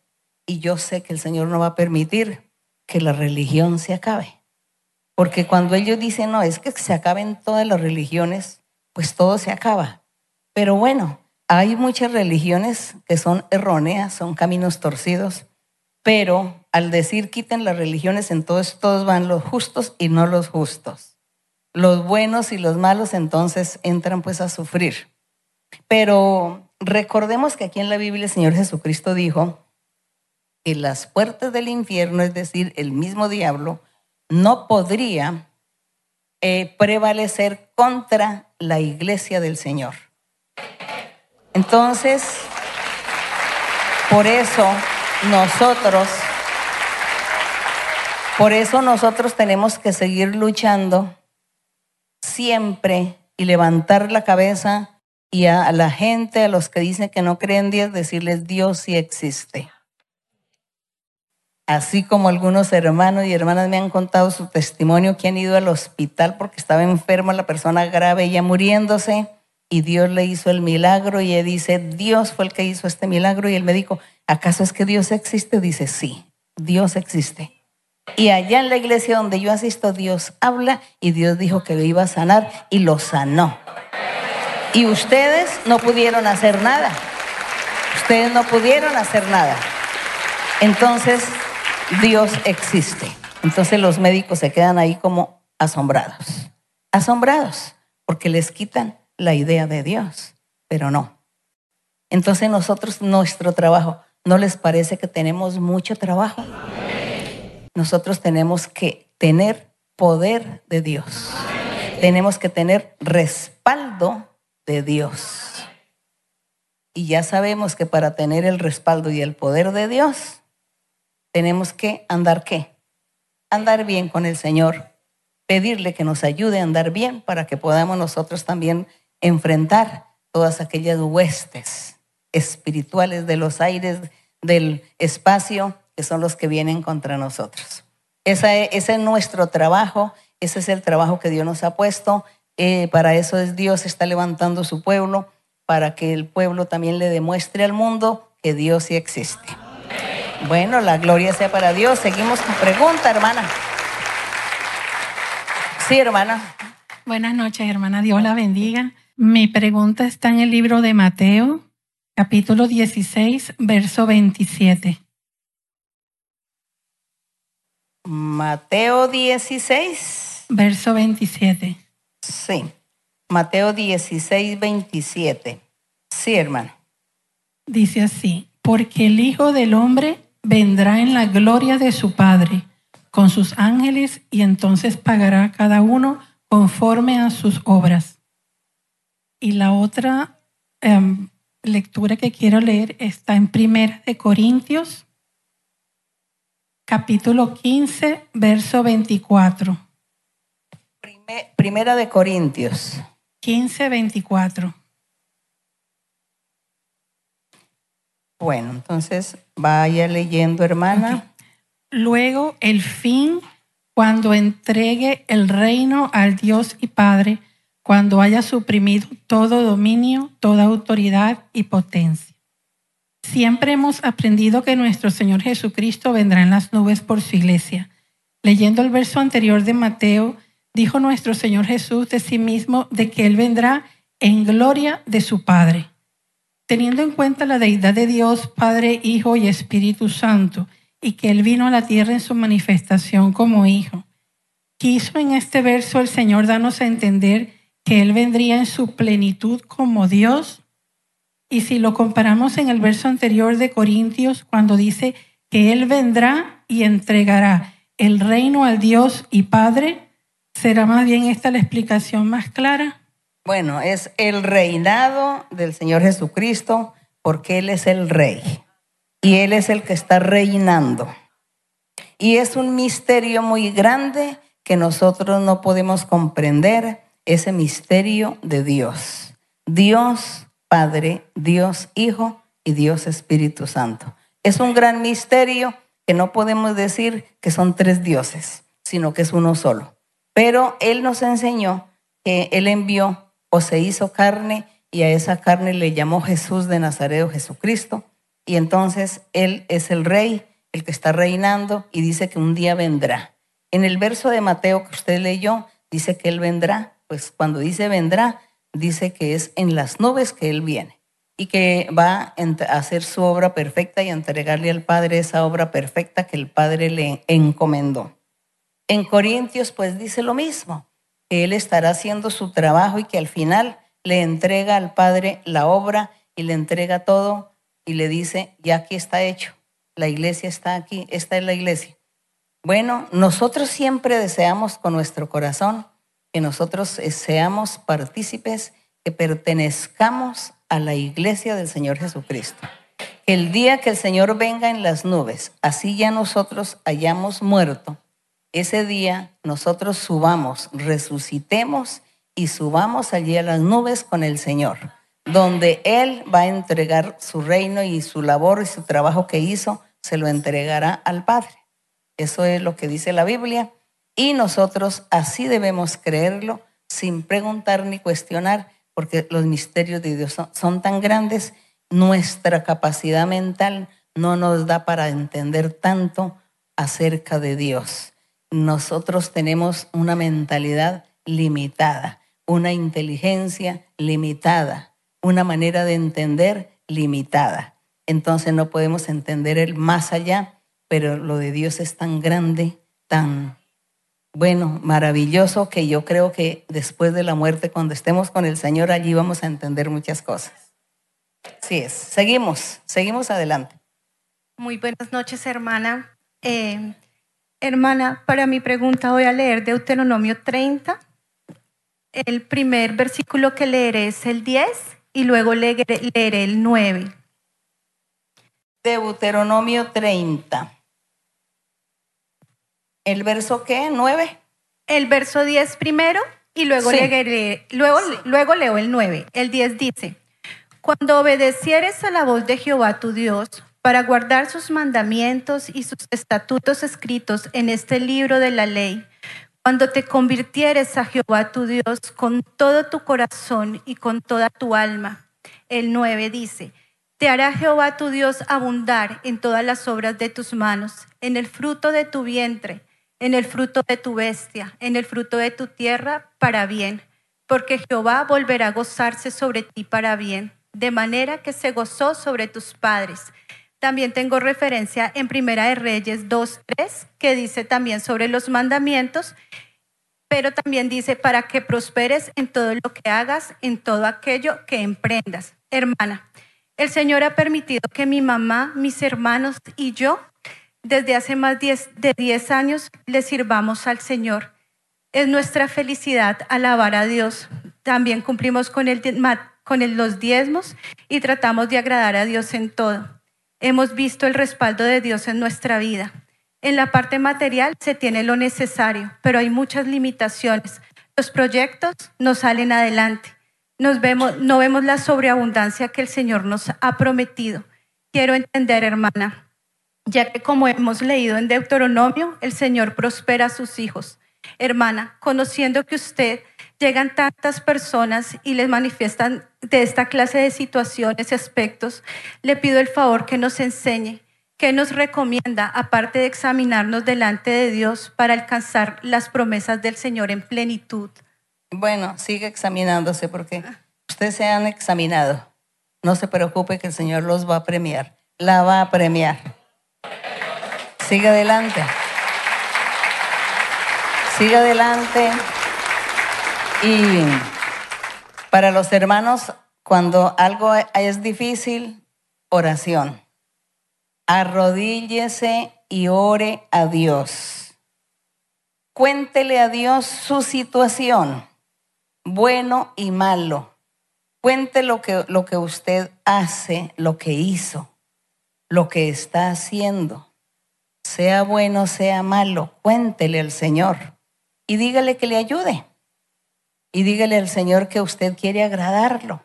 y yo sé que el Señor no va a permitir que la religión se acabe. Porque cuando ellos dicen, no, es que se acaben todas las religiones, pues todo se acaba. Pero bueno, hay muchas religiones que son erróneas, son caminos torcidos, pero al decir quiten las religiones, entonces todos van los justos y no los justos los buenos y los malos entonces entran pues a sufrir. Pero recordemos que aquí en la Biblia el Señor Jesucristo dijo que las puertas del infierno, es decir, el mismo diablo, no podría eh, prevalecer contra la iglesia del Señor. Entonces, por eso nosotros, por eso nosotros tenemos que seguir luchando siempre y levantar la cabeza y a la gente, a los que dicen que no creen en Dios, decirles Dios sí existe. Así como algunos hermanos y hermanas me han contado su testimonio que han ido al hospital porque estaba enferma la persona grave, ya muriéndose, y Dios le hizo el milagro y él dice, Dios fue el que hizo este milagro y el médico, ¿acaso es que Dios existe? Dice, sí, Dios existe. Y allá en la iglesia donde yo asisto, Dios habla y Dios dijo que lo iba a sanar y lo sanó. Y ustedes no pudieron hacer nada. Ustedes no pudieron hacer nada. Entonces, Dios existe. Entonces los médicos se quedan ahí como asombrados. Asombrados, porque les quitan la idea de Dios, pero no. Entonces nosotros, nuestro trabajo, ¿no les parece que tenemos mucho trabajo? Nosotros tenemos que tener poder de Dios. Tenemos que tener respaldo de Dios. Y ya sabemos que para tener el respaldo y el poder de Dios, tenemos que andar qué? Andar bien con el Señor. Pedirle que nos ayude a andar bien para que podamos nosotros también enfrentar todas aquellas huestes espirituales de los aires, del espacio que son los que vienen contra nosotros. ese es nuestro trabajo, ese es el trabajo que Dios nos ha puesto. Eh, para eso es Dios está levantando su pueblo, para que el pueblo también le demuestre al mundo que Dios sí existe. Bueno, la gloria sea para Dios. Seguimos con pregunta, hermana. Sí, hermana. Buenas noches, hermana. Dios la bendiga. Mi pregunta está en el libro de Mateo, capítulo 16, verso 27. Mateo 16. Verso 27. Sí. Mateo 16, 27. Sí, hermano. Dice así, porque el Hijo del Hombre vendrá en la gloria de su Padre con sus ángeles y entonces pagará cada uno conforme a sus obras. Y la otra em, lectura que quiero leer está en Primera de Corintios capítulo 15, verso 24. Prime- Primera de Corintios. 15, 24. Bueno, entonces vaya leyendo, hermana. Luego el fin, cuando entregue el reino al Dios y Padre, cuando haya suprimido todo dominio, toda autoridad y potencia. Siempre hemos aprendido que nuestro Señor Jesucristo vendrá en las nubes por su iglesia. Leyendo el verso anterior de Mateo, dijo nuestro Señor Jesús de sí mismo de que Él vendrá en gloria de su Padre. Teniendo en cuenta la deidad de Dios, Padre, Hijo y Espíritu Santo, y que Él vino a la tierra en su manifestación como Hijo. Quiso en este verso el Señor darnos a entender que Él vendría en su plenitud como Dios. Y si lo comparamos en el verso anterior de Corintios, cuando dice que Él vendrá y entregará el reino al Dios y Padre, ¿será más bien esta la explicación más clara? Bueno, es el reinado del Señor Jesucristo porque Él es el rey y Él es el que está reinando. Y es un misterio muy grande que nosotros no podemos comprender, ese misterio de Dios. Dios Padre, Dios Hijo y Dios Espíritu Santo. Es un gran misterio que no podemos decir que son tres dioses, sino que es uno solo. Pero Él nos enseñó que Él envió o se hizo carne y a esa carne le llamó Jesús de Nazaret o Jesucristo. Y entonces Él es el rey, el que está reinando y dice que un día vendrá. En el verso de Mateo que usted leyó, dice que Él vendrá. Pues cuando dice vendrá, dice que es en las nubes que Él viene y que va a hacer su obra perfecta y a entregarle al Padre esa obra perfecta que el Padre le encomendó. En Corintios pues dice lo mismo, que Él estará haciendo su trabajo y que al final le entrega al Padre la obra y le entrega todo y le dice, ya aquí está hecho, la iglesia está aquí, esta es la iglesia. Bueno, nosotros siempre deseamos con nuestro corazón que nosotros seamos partícipes, que pertenezcamos a la iglesia del Señor Jesucristo. El día que el Señor venga en las nubes, así ya nosotros hayamos muerto, ese día nosotros subamos, resucitemos y subamos allí a las nubes con el Señor, donde Él va a entregar su reino y su labor y su trabajo que hizo, se lo entregará al Padre. Eso es lo que dice la Biblia y nosotros así debemos creerlo sin preguntar ni cuestionar, porque los misterios de Dios son, tan grandes, nuestra capacidad mental no nos da para entender tanto acerca de Dios. Nosotros tenemos una mentalidad limitada, una inteligencia limitada, una manera de entender limitada. Entonces no podemos entender el más allá, pero lo de Dios es tan grande, tan bueno, maravilloso, que yo creo que después de la muerte, cuando estemos con el Señor, allí vamos a entender muchas cosas. Sí es. Seguimos, seguimos adelante. Muy buenas noches, hermana. Eh, hermana, para mi pregunta voy a leer Deuteronomio 30. El primer versículo que leeré es el 10 y luego leeré, leeré el 9. Deuteronomio 30. ¿El verso qué? ¿9? El verso 10 primero y luego, Sí. luego, luego leo el 9. El 10 dice, Cuando obedecieres a la voz de Jehová tu Dios, para guardar sus mandamientos y sus estatutos escritos en este libro de la ley, cuando te convirtieres a Jehová tu Dios con todo tu corazón y con toda tu alma. El 9 dice, te hará Jehová tu Dios abundar en todas las obras de tus manos, en el fruto de tu vientre, en el fruto de tu bestia, en el fruto de tu tierra, para bien, porque Jehová volverá a gozarse sobre ti para bien, de manera que se gozó sobre tus padres. También tengo referencia en Primera de Reyes 2.3, que dice también sobre los mandamientos, pero también dice para que prosperes en todo lo que hagas, en todo aquello que emprendas. Hermana, el Señor ha permitido que mi mamá, mis hermanos y yo, desde hace más de 10 años, le sirvamos al Señor. Es nuestra felicidad alabar a Dios. También cumplimos con, los diezmos y tratamos de agradar a Dios en todo. Hemos visto el respaldo de Dios en nuestra vida. En la parte material se tiene lo necesario, pero hay muchas limitaciones. Los proyectos no salen adelante. No vemos la sobreabundancia que el Señor nos ha prometido. Quiero entender, hermana, ya que como hemos leído en Deuteronomio, el Señor prospera a sus hijos. Hermana, conociendo que usted llegan tantas personas y les manifiestan de esta clase de situaciones y aspectos, le pido el favor que nos enseñe ¿Qué nos recomienda, aparte de examinarnos delante de Dios para alcanzar las promesas del Señor en plenitud? Bueno, sigue examinándose porque ustedes se han examinado. No se preocupe que el Señor los va a premiar. La va a premiar. Sigue adelante. Sigue adelante. Y para los hermanos, cuando algo es difícil, oración arrodíllese y ore a Dios. Cuéntele a Dios su situación, bueno y malo. Cuente lo que, lo que usted hace, lo que hizo, lo que está haciendo. Sea bueno, sea malo, cuéntele al Señor y dígale que le ayude. Y dígale al Señor que usted quiere agradarlo,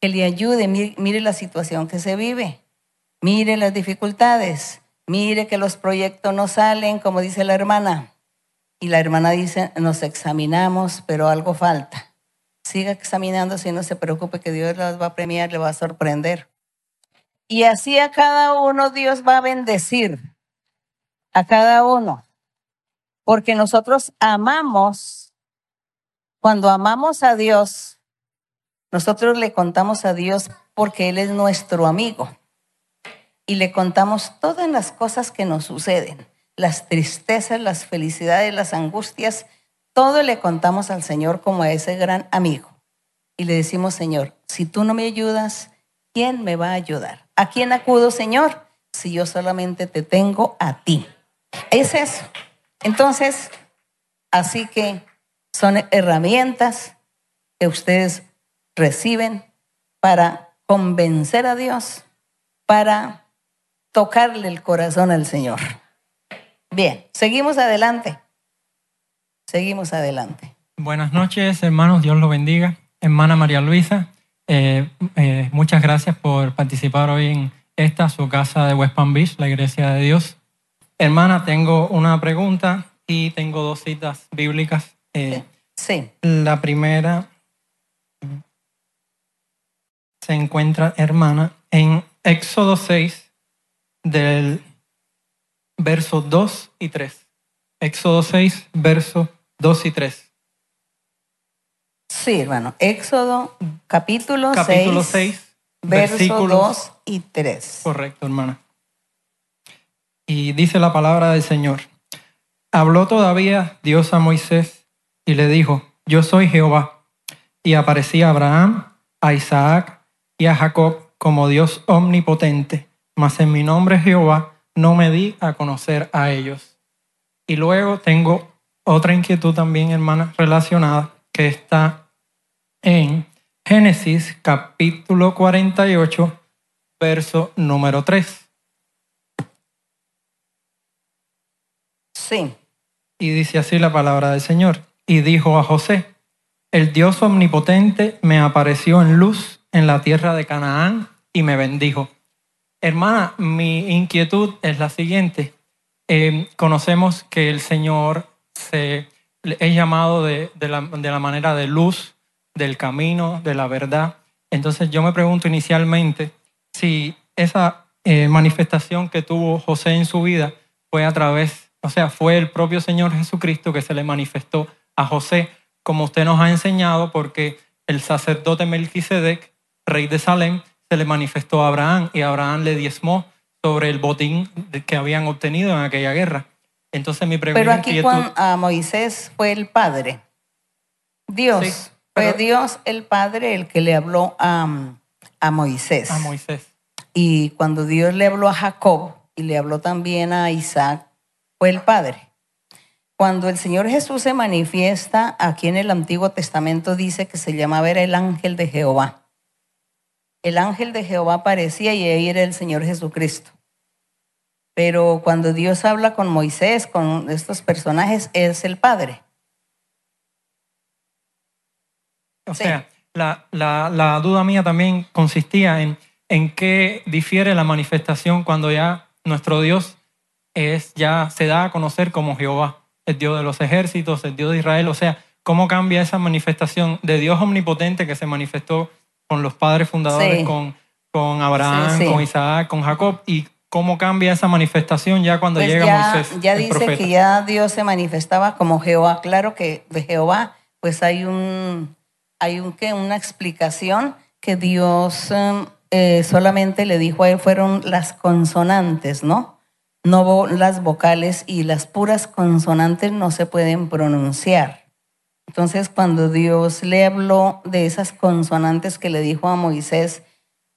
que le ayude. mire la situación que se vive Mire las dificultades, mire que los proyectos no salen, como dice la hermana. Y la hermana dice, nos examinamos, pero algo falta. Siga examinándose y no se preocupe que Dios las va a premiar, le va a sorprender. Y así a cada uno Dios va a bendecir, a cada uno. Porque nosotros amamos, cuando amamos a Dios, nosotros le contamos a Dios porque Él es nuestro amigo y le contamos todas las cosas que nos suceden, las tristezas, las felicidades, las angustias, todo le contamos al Señor como a ese gran amigo. Y le decimos, Señor, si tú no me ayudas, ¿quién me va a ayudar? ¿A quién acudo, Señor? Si yo solamente te tengo a ti. Es eso. Entonces, así que son herramientas que ustedes reciben para convencer a Dios, para tocarle el corazón al Señor. Bien, seguimos adelante. Seguimos adelante. Buenas noches, hermanos, Dios los bendiga. Hermana María Luisa, eh, eh, muchas gracias por participar hoy en esta, su casa de West Palm Beach, la Iglesia de Dios. Hermana, tengo una pregunta y tengo dos citas bíblicas. Eh, sí. La primera se encuentra, hermana, en Éxodo 6, del verso 2 y 3. Éxodo 6, verso 2 y 3. Sí, hermano. Éxodo capítulo, capítulo 6, verso 2 y 3. Correcto, hermana. Y dice la palabra del Señor. Habló todavía Dios a Moisés y le dijo, yo soy Jehová. Y aparecía Abraham, a Isaac y a Jacob como Dios omnipotente mas en mi nombre Jehová no me di a conocer a ellos. Y luego tengo otra inquietud también, hermana, relacionada, que está en Génesis capítulo 48, verso número 3. Y dice así la palabra del Señor. Y dijo a José, el Dios omnipotente me apareció en luz en la tierra de Canaán y me bendijo Hermana, mi inquietud es la siguiente. Eh, conocemos que el Señor se, es llamado de, la, manera de luz, del camino, de la verdad. Entonces yo me pregunto inicialmente si esa eh, manifestación que tuvo José en su vida fue a través, o sea, fue el propio Señor Jesucristo que se le manifestó a José, como usted nos ha enseñado, porque el sacerdote Melquisedec, rey de Salem, se le manifestó a Abraham y Abraham le diezmó sobre el botín que habían obtenido en aquella guerra. Entonces mi pregunta Pero aquí a Moisés fue el padre. Dios. fue Dios el padre el que le habló a, a Moisés. A Moisés. Y cuando Dios le habló a Jacob y le habló también a Isaac, fue el padre. Cuando el Señor Jesús se manifiesta, aquí en el Antiguo Testamento dice que se llamaba era el ángel de Jehová el ángel de Jehová aparecía y ahí era el Señor Jesucristo. Pero cuando Dios habla con Moisés, con estos personajes, es el Padre. O Sí. sea, la, la- la duda mía también consistía en, en qué difiere la manifestación cuando ya nuestro Dios es, ya se da a conocer como Jehová, el Dios de los ejércitos, el Dios de Israel. O sea, ¿cómo cambia esa manifestación de Dios omnipotente que se manifestó con los padres fundadores, Sí. con, con Abraham, Sí, sí. con Isaac, con Jacob? ¿Y cómo cambia esa manifestación ya cuando Pues llega ya, Moisés? ya el dice profeta? que ya Dios se manifestaba como Jehová. Claro que de Jehová, pues hay un, hay un que una explicación que Dios em, eh, solamente le dijo a él fueron las consonantes, ¿no? No las vocales y las puras consonantes no se pueden pronunciar. Entonces, cuando Dios le habló de esas consonantes que le dijo a Moisés,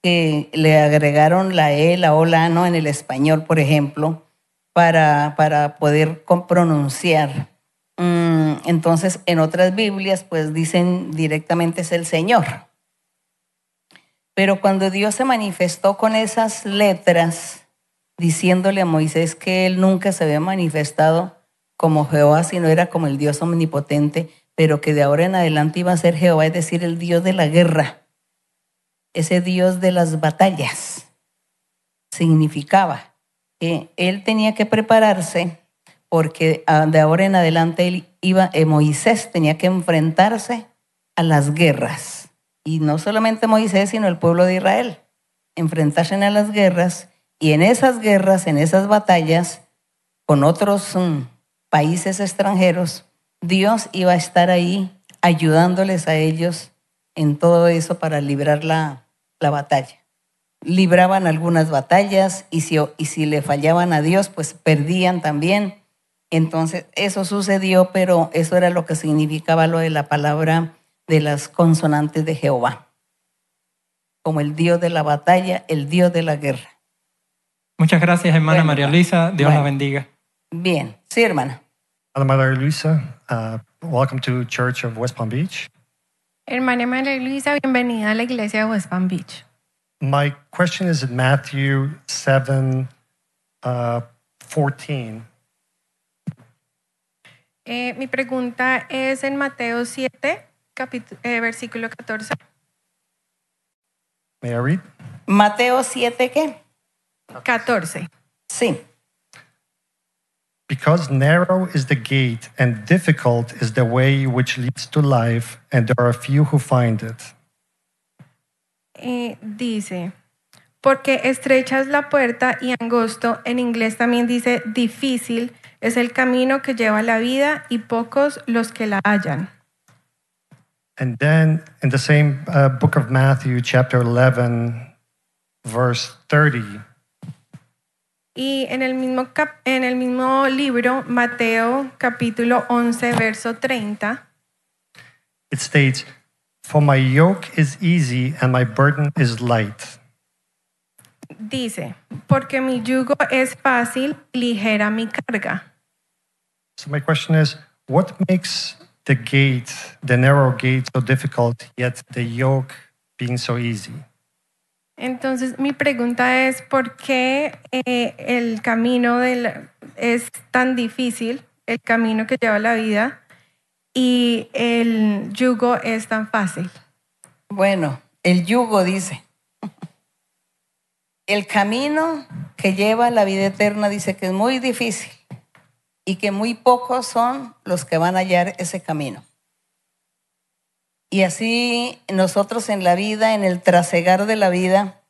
que le agregaron la E, la O, la A, ¿no? En el español, por ejemplo, para, para poder pronunciar. Mm, entonces, en otras Biblias, pues dicen directamente es el Señor. Pero cuando Dios se manifestó con esas letras, diciéndole a Moisés que él nunca se había manifestado como Jehová, sino era como el Dios omnipotente, pero que de ahora en adelante iba a ser Jehová, es decir, el Dios de la guerra, ese Dios de las batallas. Significaba que él tenía que prepararse porque ah, de ahora en adelante él iba, eh, Moisés tenía que enfrentarse a las guerras. Y no solamente Moisés, sino el pueblo de Israel. Enfrentarse a las guerras y en esas guerras, en esas batallas, con otros mm, países extranjeros, Dios iba a estar ahí ayudándoles a ellos en todo eso para librar la, la batalla. Libraban algunas batallas y si, y si le fallaban a Dios, pues perdían también. Entonces, eso sucedió, pero eso era lo que significaba lo de la palabra de las consonantes de Jehová. Como el Dios de la batalla, el Dios de la guerra. Muchas gracias, hermana Bueno, María Luisa. Dios la bueno. bendiga. Bien, sí, hermana. Hola, María Luisa. Uh, welcome to Church of West Palm Beach. Hermana María Luisa, bienvenida a la iglesia de West Palm Beach. My question is in Matthew 7 uh, 14. Eh, mi pregunta es en Mateo 7, capítulo, eh, versículo 14. May I read? Mateo 7, ¿qué? 14. Sí. Because narrow is the gate and difficult is the way which leads to life, and there are few who find it. Eh, dice, porque estrecha es la puerta y angosto, en inglés también dice difícil, es el camino que lleva a la vida y pocos los que la hallan. And then in the same uh, book of Matthew, chapter 11, verse 30, Y en el mismo, cap- en el mismo libro, Mateo capítulo 11, verso 30, it states, For my yoke is easy and my burden is light. dice, porque mi yugo es fácil, ligera mi carga. So my question is, what makes the gate, the narrow gate, so difficult, yet the yoke being so easy? Entonces, mi pregunta es, ¿por qué eh, el camino del, es tan difícil, el camino que lleva la vida, y el yugo es tan fácil? Bueno, el yugo dice. El camino que lleva la vida eterna dice que es muy difícil y que muy pocos son los que van a hallar ese camino. Y así nosotros en la vida, en el trasegar de la vida,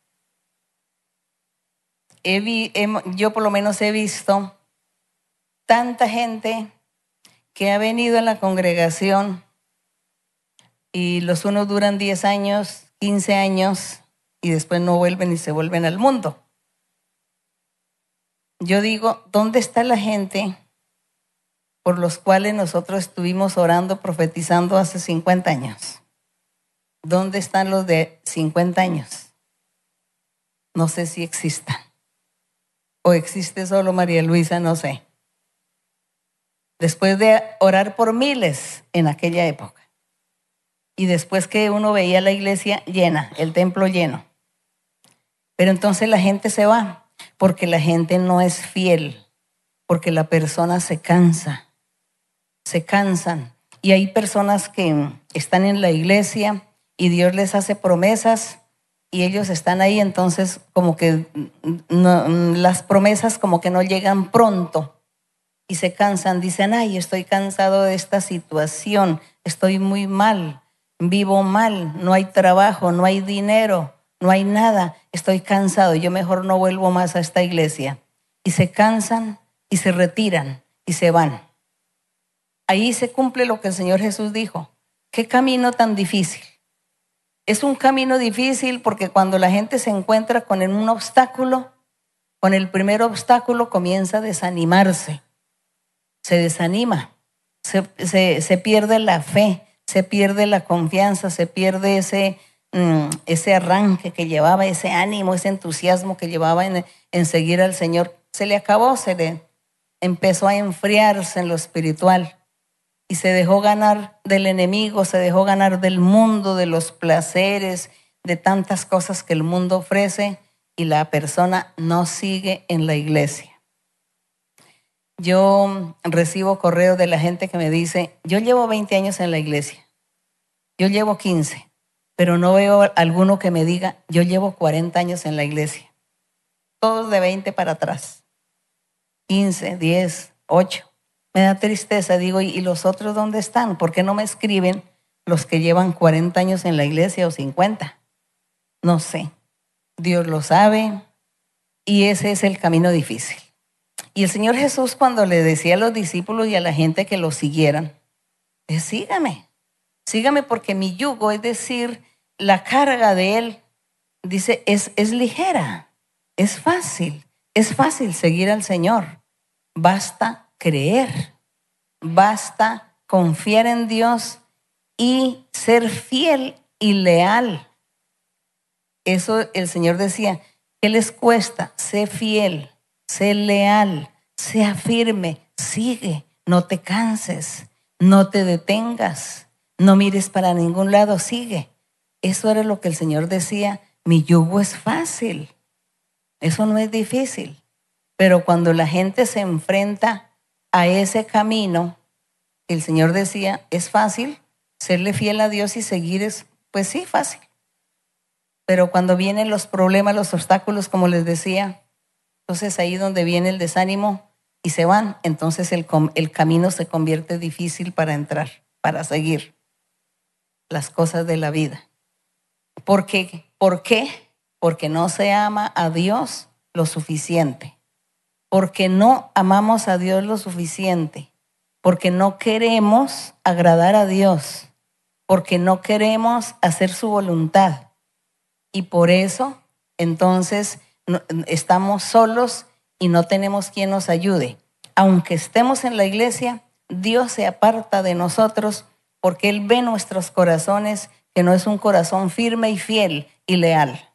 he vi- hemo- yo por lo menos he visto tanta gente que ha venido a la congregación y los unos duran 10 años, 15 años y después no vuelven y se vuelven al mundo. Yo digo, ¿dónde está la gente por los cuales nosotros estuvimos orando, profetizando hace 50 años? ¿Dónde están los de 50 años? No sé si existan. O existe solo María Luisa, no sé. Después de orar por miles en aquella época. Y después que uno veía la iglesia llena, el templo lleno. Pero entonces la gente se va. porque la gente no es fiel, porque la persona se cansa, se cansan. Y hay personas que están en la iglesia y Dios les hace promesas y ellos están ahí, entonces como que las promesas como que no llegan pronto y se cansan, dicen, ay, estoy cansado de esta situación, estoy muy mal, vivo mal, no hay trabajo, no hay dinero, no hay nada, estoy cansado, yo mejor no vuelvo más a esta iglesia. Y se cansan y se retiran y se van. Ahí se cumple lo que el Señor Jesús dijo. Qué camino tan difícil. Es un camino difícil porque cuando la gente se encuentra con un obstáculo, con el primer obstáculo comienza a desanimarse. Se desanima, se, pierde la fe, se pierde la confianza, se pierde ese, mm, ese arranque que llevaba, ese ánimo, ese entusiasmo que llevaba en, en seguir al Señor. Se le acabó, se le empezó a enfriarse en lo espiritual y se dejó ganar del enemigo, se dejó ganar del mundo, de los placeres, de tantas cosas que el mundo ofrece y la persona no sigue en la iglesia. Yo recibo correos de la gente que me dice, yo llevo 20 años en la iglesia, yo llevo 15, pero no veo alguno que me diga, yo llevo 40 años en la iglesia. Todos de 20 para atrás. 15, 10, 8. Me da tristeza, digo, ¿y los otros dónde están? ¿Por qué no me escriben los que llevan 40 años en la iglesia o 50? No sé. Dios lo sabe y ese es el camino difícil. Y el Señor Jesús cuando le decía a los discípulos y a la gente que lo siguieran, "Eh, sígame, sígame porque mi yugo, es decir, la carga de Él, dice, es, es ligera, es fácil, es fácil seguir al Señor. Basta creer, basta confiar en Dios y ser fiel y leal. Eso el Señor decía, ¿qué les cuesta? Sé fiel, sé leal, sea firme, sigue, no te canses, no te detengas, no mires para ningún lado, sigue. Eso era lo que el Señor decía, mi yugo es fácil, eso no es difícil. Pero cuando la gente se enfrenta a ese camino, el Señor decía, es fácil, serle fiel a Dios y seguir es, pues sí, fácil. Pero cuando vienen los problemas, los obstáculos, como les decía, entonces ahí donde viene el desánimo y se van, entonces el, el camino se convierte difícil para entrar, para seguir las cosas de la vida. ¿Por qué? ¿Por qué? Porque no se ama a Dios lo suficiente. Porque no amamos a Dios lo suficiente. Porque no queremos agradar a Dios. Porque no queremos hacer su voluntad. Y por eso, entonces, estamos solos y no tenemos quien nos ayude. Aunque estemos en la iglesia, Dios se aparta de nosotros porque Él ve nuestros corazones, que no es un corazón firme y fiel y leal.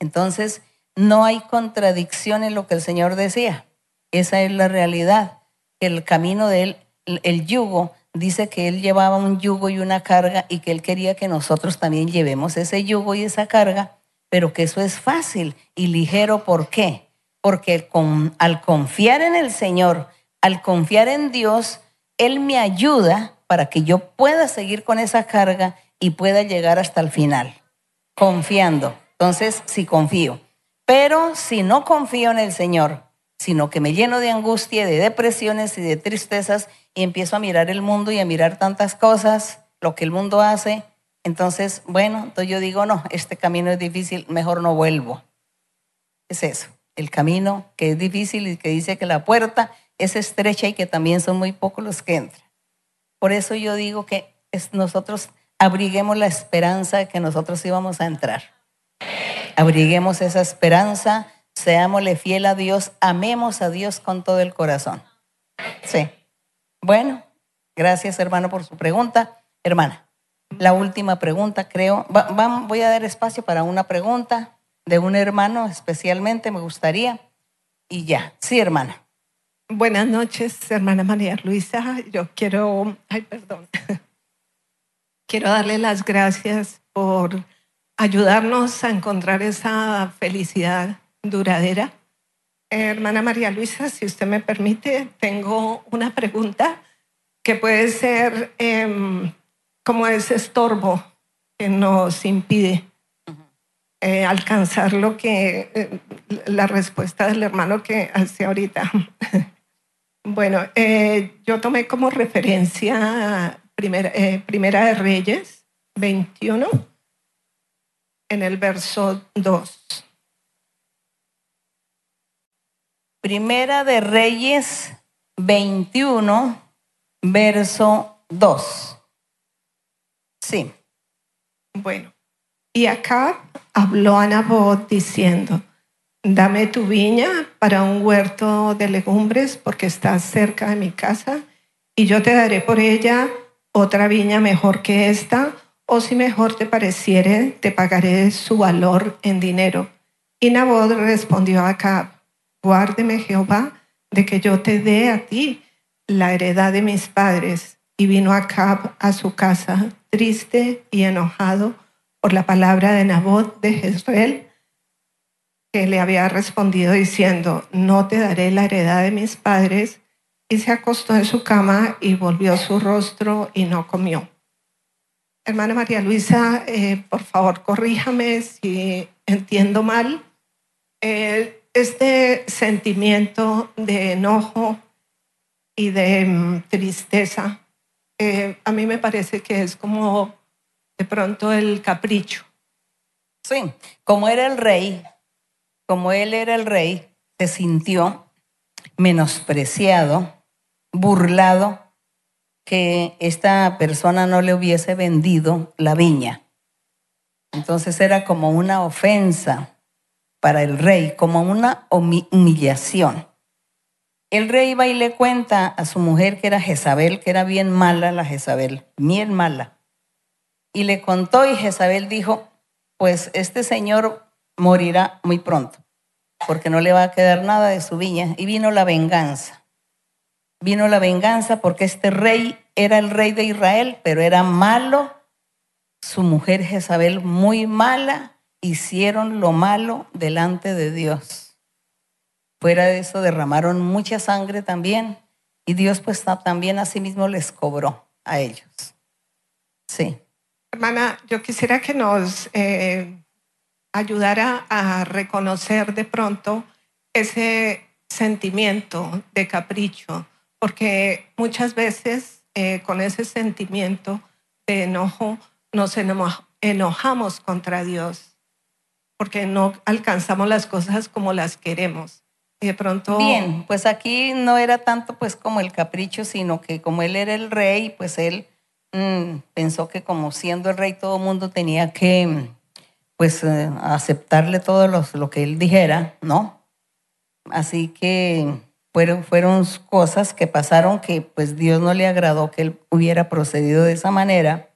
Entonces, no hay contradicción en lo que el Señor decía. Esa es la realidad. El camino de Él, el- yugo, dice que Él llevaba un yugo y una carga y que Él quería que nosotros también llevemos ese yugo y esa carga, pero que eso es fácil y ligero. ¿Por qué? Porque con- al confiar en el Señor, al confiar en Dios, Él me ayuda para que yo pueda seguir con esa carga y pueda llegar hasta el final, confiando. Entonces, sí confío. Pero si no confío en el Señor, sino que me lleno de angustia, de depresiones y de tristezas y empiezo a mirar el mundo y a mirar tantas cosas, lo que el mundo hace, entonces, bueno, entonces yo digo, no, este camino es difícil, mejor no vuelvo. Es eso, el camino que es difícil y que dice que la puerta es estrecha y que también son muy pocos los que entran. Por eso yo digo que nosotros abriguemos la esperanza de que nosotros íbamos a entrar. Abriguemos esa esperanza, seámosle fiel a Dios, amemos a Dios con todo el corazón. Sí. Bueno, gracias hermano por su pregunta. Hermana, la última pregunta creo. Va- va- voy a dar espacio para una pregunta de un hermano especialmente, me gustaría. Y ya, sí hermana. Buenas noches, hermana María Luisa. Yo quiero, ay, perdón, (laughs) quiero darle las gracias por ayudarnos a encontrar esa felicidad duradera. Hermana María Luisa, si usted me permite, tengo una pregunta que puede ser em, como ese estorbo que nos impide eh, alcanzar lo que eh, la respuesta del hermano que hace ahorita. (laughs) bueno, eh, yo tomé como referencia primera, primera de Reyes 21 en el verso 2. Primera de Reyes 21, verso 2. Sí. Bueno, y acá habló a Nabot diciendo, dame tu viña para un huerto de legumbres porque está cerca de mi casa y yo te daré por ella otra viña mejor que esta o si mejor te pareciere, te pagaré su valor en dinero. Y Nabot respondió a Acab, guárdeme Jehová de que yo te dé a ti la heredad de mis padres. Y vino Acab a su casa triste y enojado por la palabra de Nabot de Jezreel, que le había respondido diciendo, no te daré la heredad de mis padres. Y se acostó en su cama y volvió su rostro y no comió. Hermana María Luisa, eh, por favor, corríjame si entiendo mal. Eh, este sentimiento de enojo y de mm, tristeza, eh, a mí me parece que es como de pronto el capricho. Sí, como era el rey, como él era el rey, se sintió menospreciado, burlado que esta persona no le hubiese vendido la viña. Entonces era como una ofensa para el rey, como una humillación. El rey va y le cuenta a su mujer que era Jezabel, que era bien mala la Jezabel, bien mala. Y le contó y Jezabel dijo, pues este señor morirá muy pronto, porque no le va a quedar nada de su viña. Y vino la venganza vino la venganza porque este rey era el rey de Israel, pero era malo. Su mujer Jezabel muy mala, hicieron lo malo delante de Dios. Fuera de eso derramaron mucha sangre también y Dios pues también a sí mismo les cobró a ellos. Sí. Hermana, yo quisiera que nos eh, ayudara a reconocer de pronto ese sentimiento de capricho, porque muchas veces eh, con ese sentimiento de enojo nos enojamos contra Dios, porque no alcanzamos las cosas como las queremos. Y de pronto... Bien, pues aquí no era tanto pues como el capricho, sino que como él era el rey, pues él mm, pensó que como siendo el rey todo el mundo tenía que pues eh, aceptarle todo lo que él dijera, ¿no? Así que fueron, fueron cosas que pasaron que pues Dios no le agradó que él hubiera procedido de esa manera,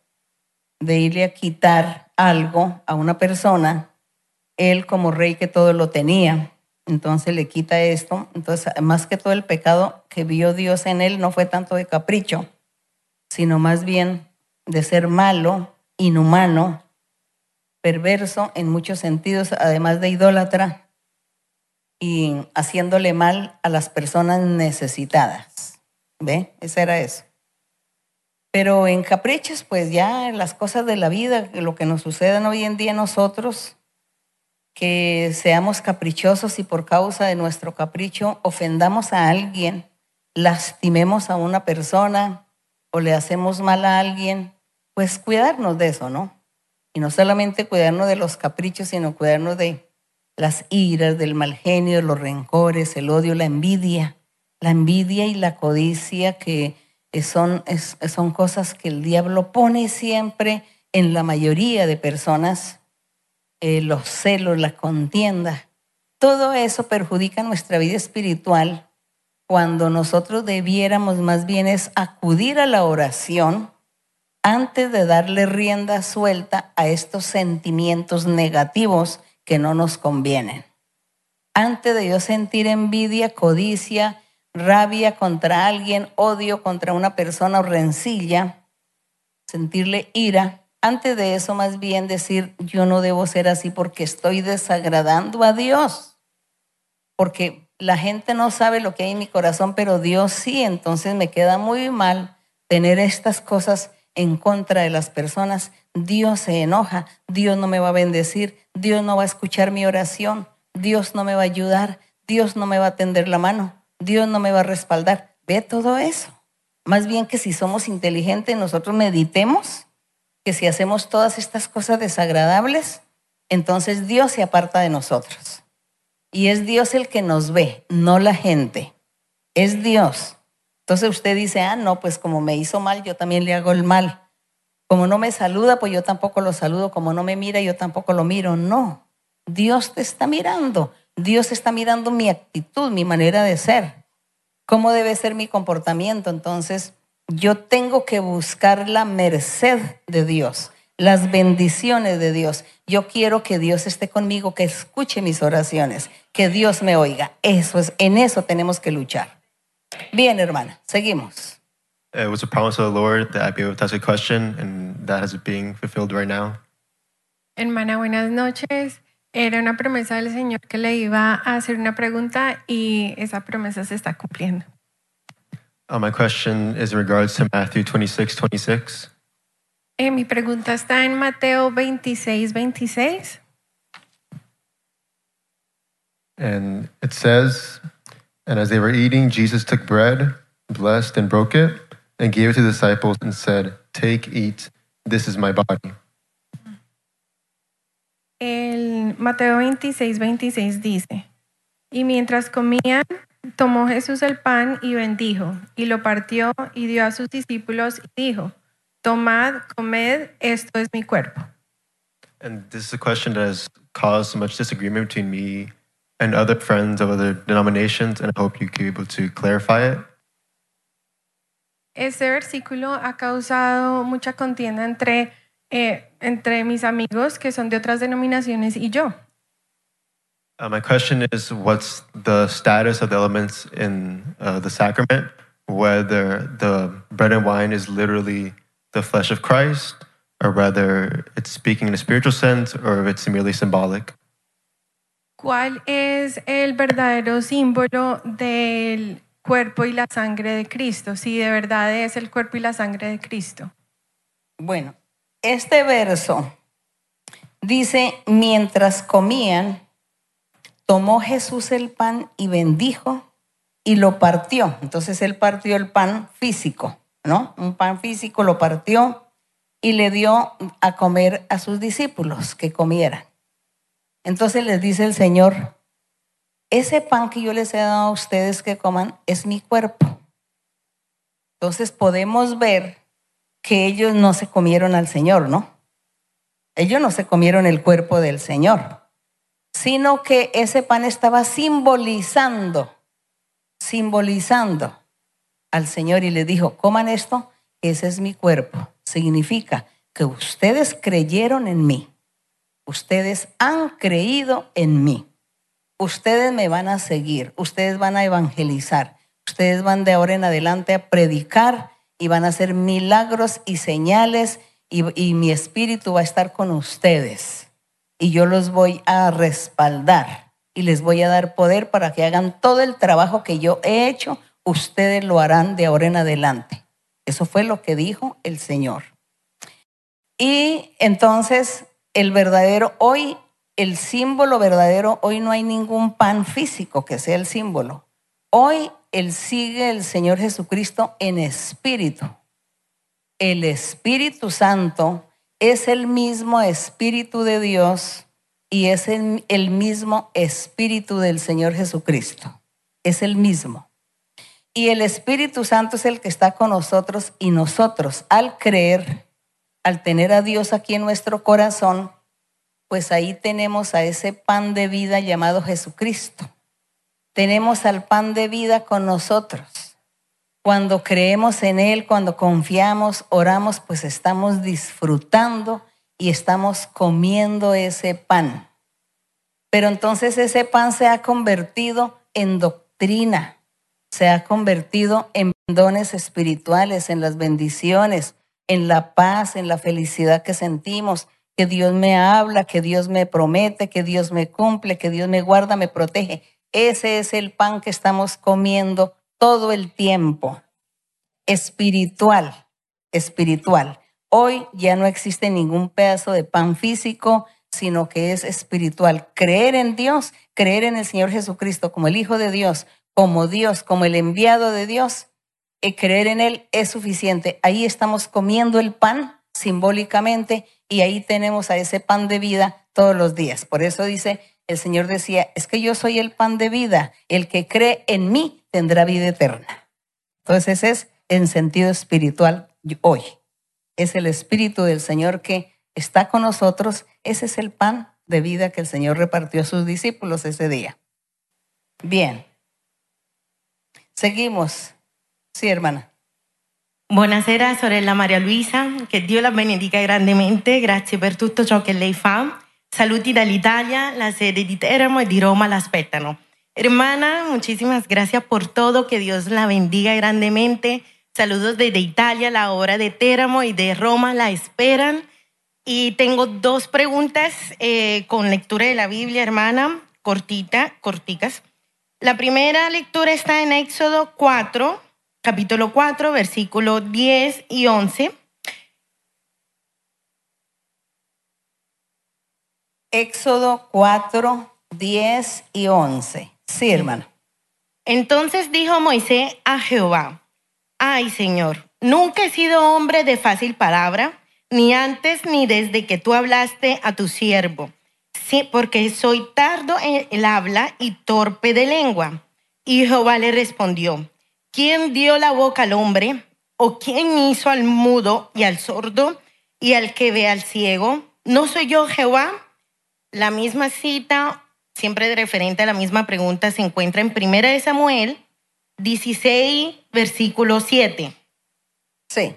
de irle a quitar algo a una persona, él como rey que todo lo tenía, entonces le quita esto, entonces más que todo el pecado que vio Dios en él no fue tanto de capricho, sino más bien de ser malo, inhumano, perverso en muchos sentidos, además de idólatra, y haciéndole mal a las personas necesitadas. ¿Ve? Eso era eso. Pero en caprichos, pues ya las cosas de la vida, lo que nos sucede hoy en día nosotros, que seamos caprichosos y por causa de nuestro capricho ofendamos a alguien, lastimemos a una persona o le hacemos mal a alguien, pues cuidarnos de eso, ¿no? Y no solamente cuidarnos de los caprichos, sino cuidarnos de las iras, del mal genio, los rencores, el odio, la envidia, la envidia y la codicia que son, son cosas que el diablo pone siempre en la mayoría de personas, eh, los celos, la contienda. Todo eso perjudica nuestra vida espiritual cuando nosotros debiéramos más bien es acudir a la oración antes de darle rienda suelta a estos sentimientos negativos que no nos convienen. Antes de yo sentir envidia, codicia, rabia contra alguien, odio contra una persona o rencilla, sentirle ira, antes de eso más bien decir, yo no debo ser así porque estoy desagradando a Dios. Porque la gente no sabe lo que hay en mi corazón, pero Dios sí, entonces me queda muy mal tener estas cosas en contra de las personas. Dios se enoja, Dios no me va a bendecir, Dios no va a escuchar mi oración, Dios no me va a ayudar, Dios no me va a tender la mano, Dios no me va a respaldar. Ve todo eso. Más bien que si somos inteligentes, nosotros meditemos que si hacemos todas estas cosas desagradables, entonces Dios se aparta de nosotros. Y es Dios el que nos ve, no la gente. Es Dios. Entonces usted dice, ah, no, pues como me hizo mal, yo también le hago el mal. Como no me saluda, pues yo tampoco lo saludo. Como no me mira, yo tampoco lo miro. No, Dios te está mirando. Dios está mirando mi actitud, mi manera de ser. ¿Cómo debe ser mi comportamiento? Entonces, yo tengo que buscar la merced de Dios, las bendiciones de Dios. Yo quiero que Dios esté conmigo, que escuche mis oraciones, que Dios me oiga. Eso es, en eso tenemos que luchar. Bien, hermana, seguimos. It was a promise of the Lord that I'd be able to ask a question, and that is being fulfilled right now. Hermana, buenas noches. Era una promesa del Señor que le iba a hacer una pregunta y esa promesa se está cumpliendo. Uh, my question is in regards to Matthew 26, 26. Eh, mi pregunta está en Mateo 26, 26. And it says, And as they were eating, Jesus took bread, blessed and broke it, and gave it to the disciples and said, Take, eat, this is my body. El Mateo 26, 26 dice, y mientras comían, tomó Jesús el pan y bendijo, y lo partió y dio a sus discípulos y dijo, tomad, comed, esto es mi cuerpo. And this is a question that has caused so much disagreement between me and other friends of other denominations, and I hope you can be able to clarify it. Este versículo ha causado mucha contienda entre, eh, entre mis amigos que son de otras denominaciones y yo. Uh, my question is what's the status of the elements in uh, the sacrament, whether the bread and wine is literally the flesh of Christ, or whether it's speaking in a spiritual sense, or if it's merely symbolic. ¿Cuál es el verdadero símbolo del cuerpo y la sangre de Cristo? Si de verdad es el cuerpo y la sangre de Cristo. Bueno, este verso dice, mientras comían, tomó Jesús el pan y bendijo y lo partió. Entonces él partió el pan físico, ¿no? Un pan físico lo partió y le dio a comer a sus discípulos que comieran. Entonces les dice el Señor, ese pan que yo les he dado a ustedes que coman es mi cuerpo. Entonces podemos ver que ellos no se comieron al Señor, ¿no? Ellos no se comieron el cuerpo del Señor, sino que ese pan estaba simbolizando, simbolizando al Señor y le dijo, coman esto, ese es mi cuerpo. Significa que ustedes creyeron en mí. Ustedes han creído en mí. Ustedes me van a seguir. Ustedes van a evangelizar. Ustedes van de ahora en adelante a predicar y van a hacer milagros y señales y, mi espíritu va a estar con ustedes. Y yo los voy a respaldar y les voy a dar poder para que hagan todo el trabajo que yo he hecho. Ustedes lo harán de ahora en adelante. Eso fue lo que dijo el Señor. Y entonces el verdadero, hoy, el símbolo verdadero, hoy no hay ningún pan físico que sea el símbolo. Hoy él sigue el Señor Jesucristo en espíritu. El Espíritu Santo es el mismo Espíritu de Dios y es el, el mismo Espíritu del Señor Jesucristo. Es el mismo. Y el Espíritu Santo es el que está con nosotros y nosotros al creer al tener a Dios aquí en nuestro corazón, pues ahí tenemos a ese pan de vida llamado Jesucristo. Tenemos al pan de vida con nosotros. Cuando creemos en Él, cuando confiamos, oramos, pues estamos disfrutando y estamos comiendo ese pan. Pero entonces ese pan se ha convertido en doctrina, se ha convertido en dones espirituales, en las bendiciones, en la paz, en la felicidad que sentimos, que Dios me habla, que Dios me promete, que Dios me cumple, que Dios me guarda, me protege. Ese es el pan que estamos comiendo todo el tiempo. Espiritual, espiritual. Hoy ya no existe ningún pedazo de pan físico, sino que es espiritual. Creer en Dios, creer en el Señor Jesucristo como el Hijo de Dios, como Dios, como el enviado de Dios, creer en Él es suficiente. Ahí estamos comiendo el pan simbólicamente y ahí tenemos a ese pan de vida todos los días. Por eso dice, el Señor decía, es que yo soy el pan de vida, el que cree en mí tendrá vida eterna. Entonces es en sentido espiritual hoy. Es el Espíritu del Señor que está con nosotros. Ese es el pan de vida que el Señor repartió a sus discípulos ese día. Bien. Seguimos. Sí, hermana. Buonasera sorella Maria Luisa, che Dio la benedica grandemente, grazie per tutto ciò che lei fa. Saluti dall'Italia, la sede di Teramo e di Roma la aspettano. Hermana, muchísimas gracias por todo, que Dios la bendiga grandemente. Saludos desde Italia, la obra de Teramo y de Roma la esperan. Y tengo dos preguntas eh, con lectura de la Biblia, hermana, cortita, corticas. La primera lectura está en Éxodo 4, capítulo 4, versículo 10 y 11. Éxodo 4, 10 y 11. Sí, hermano. Entonces dijo Moisés a Jehová, ay Señor, nunca he sido hombre de fácil palabra, ni antes ni desde que tú hablaste a tu siervo, sí, porque soy tardo en el habla y torpe de lengua. Y Jehová le respondió, ¿quién dio la boca al hombre? ¿O quién hizo al mudo y al sordo y al que ve al ciego? ¿No soy yo Jehová? La misma cita siempre referente a la misma pregunta, se encuentra en Primera de Samuel 16, versículo 7. Sí.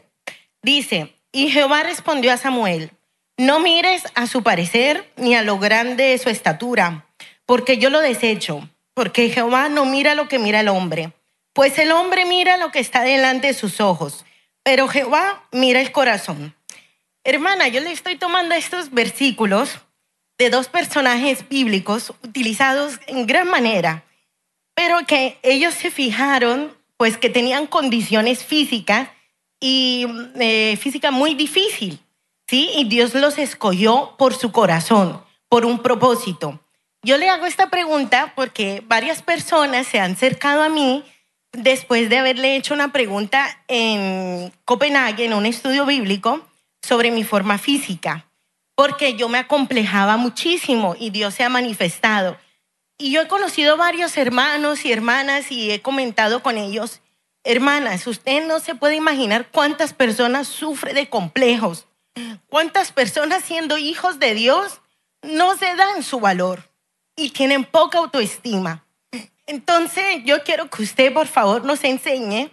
Dice, y Jehová respondió a Samuel, no mires a su parecer ni a lo grande de su estatura, porque yo lo desecho, porque Jehová no mira lo que mira el hombre, pues el hombre mira lo que está delante de sus ojos, pero Jehová mira el corazón. Hermana, yo le estoy tomando estos versículos de dos personajes bíblicos utilizados en gran manera, pero que ellos se fijaron pues que tenían condiciones físicas y eh, física muy difícil, ¿sí? Y Dios los escogió por su corazón, por un propósito. Yo le hago esta pregunta porque varias personas se han acercado a mí después de haberle hecho una pregunta en Copenhague, en un estudio bíblico, sobre mi forma física porque yo me acomplejaba muchísimo y Dios se ha manifestado. Y yo he conocido varios hermanos y hermanas y he comentado con ellos, hermanas, usted no se puede imaginar cuántas personas sufren de complejos, cuántas personas siendo hijos de Dios no se dan su valor y tienen poca autoestima. Entonces yo quiero que usted por favor nos enseñe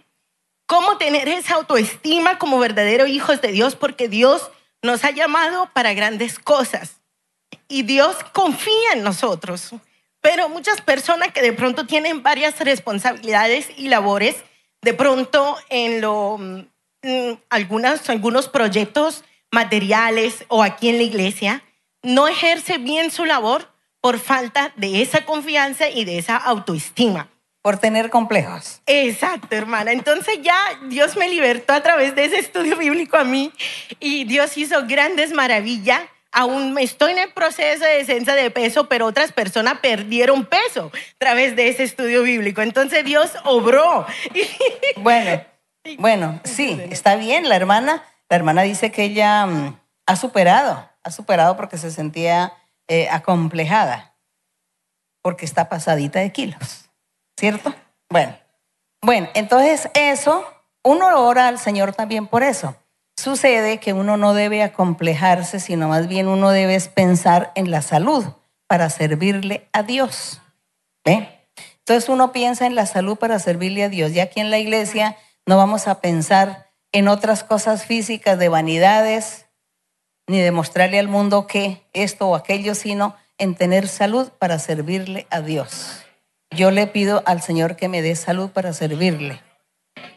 cómo tener esa autoestima como verdaderos hijos de Dios, porque Dios nos ha llamado para grandes cosas y Dios confía en nosotros. Pero muchas personas que de pronto tienen varias responsabilidades y labores, de pronto en lo, mm, algunas, algunos proyectos materiales o aquí en la iglesia, no ejerce bien su labor por falta de esa confianza y de esa autoestima por tener complejos. Exacto, hermana. Entonces ya Dios me libertó a través de ese estudio bíblico a mí y Dios hizo grandes maravillas. Aún estoy en el proceso de descensa de peso, pero otras personas perdieron peso a través de ese estudio bíblico. Entonces Dios obró. (laughs) Bueno, bueno, sí, está bien. La hermana, la hermana dice que ella mm, ha superado, ha superado porque se sentía eh, acomplejada, porque está pasadita de kilos. ¿cierto? Bueno, bueno, entonces eso, uno ora al Señor también por eso. Sucede que uno no debe acomplejarse, sino más bien uno debe pensar en la salud para servirle a Dios. ¿Ve? Entonces uno piensa en la salud para servirle a Dios. Y aquí en la iglesia no vamos a pensar en otras cosas físicas de vanidades, ni demostrarle al mundo que esto o aquello, sino en tener salud para servirle a Dios yo le pido al Señor que me dé salud para servirle.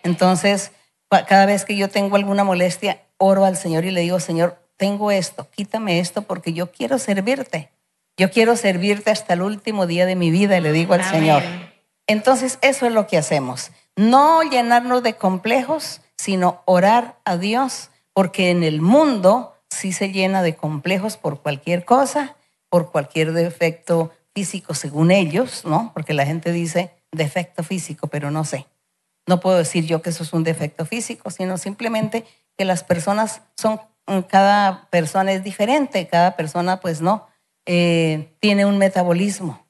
Entonces, cada vez que yo tengo alguna molestia, oro al Señor y le digo, Señor, tengo esto, quítame esto porque yo quiero servirte. Yo quiero servirte hasta el último día de mi vida, le digo al Amén. Señor. Entonces, eso es lo que hacemos. No llenarnos de complejos, sino orar a Dios, porque en el mundo sí se llena de complejos por cualquier cosa, por cualquier defecto físico, según ellos, ¿no? Porque la gente dice defecto físico, pero no sé. No puedo decir yo que eso es un defecto físico, sino simplemente que las personas son, cada persona es diferente, cada persona pues no, eh, tiene un metabolismo.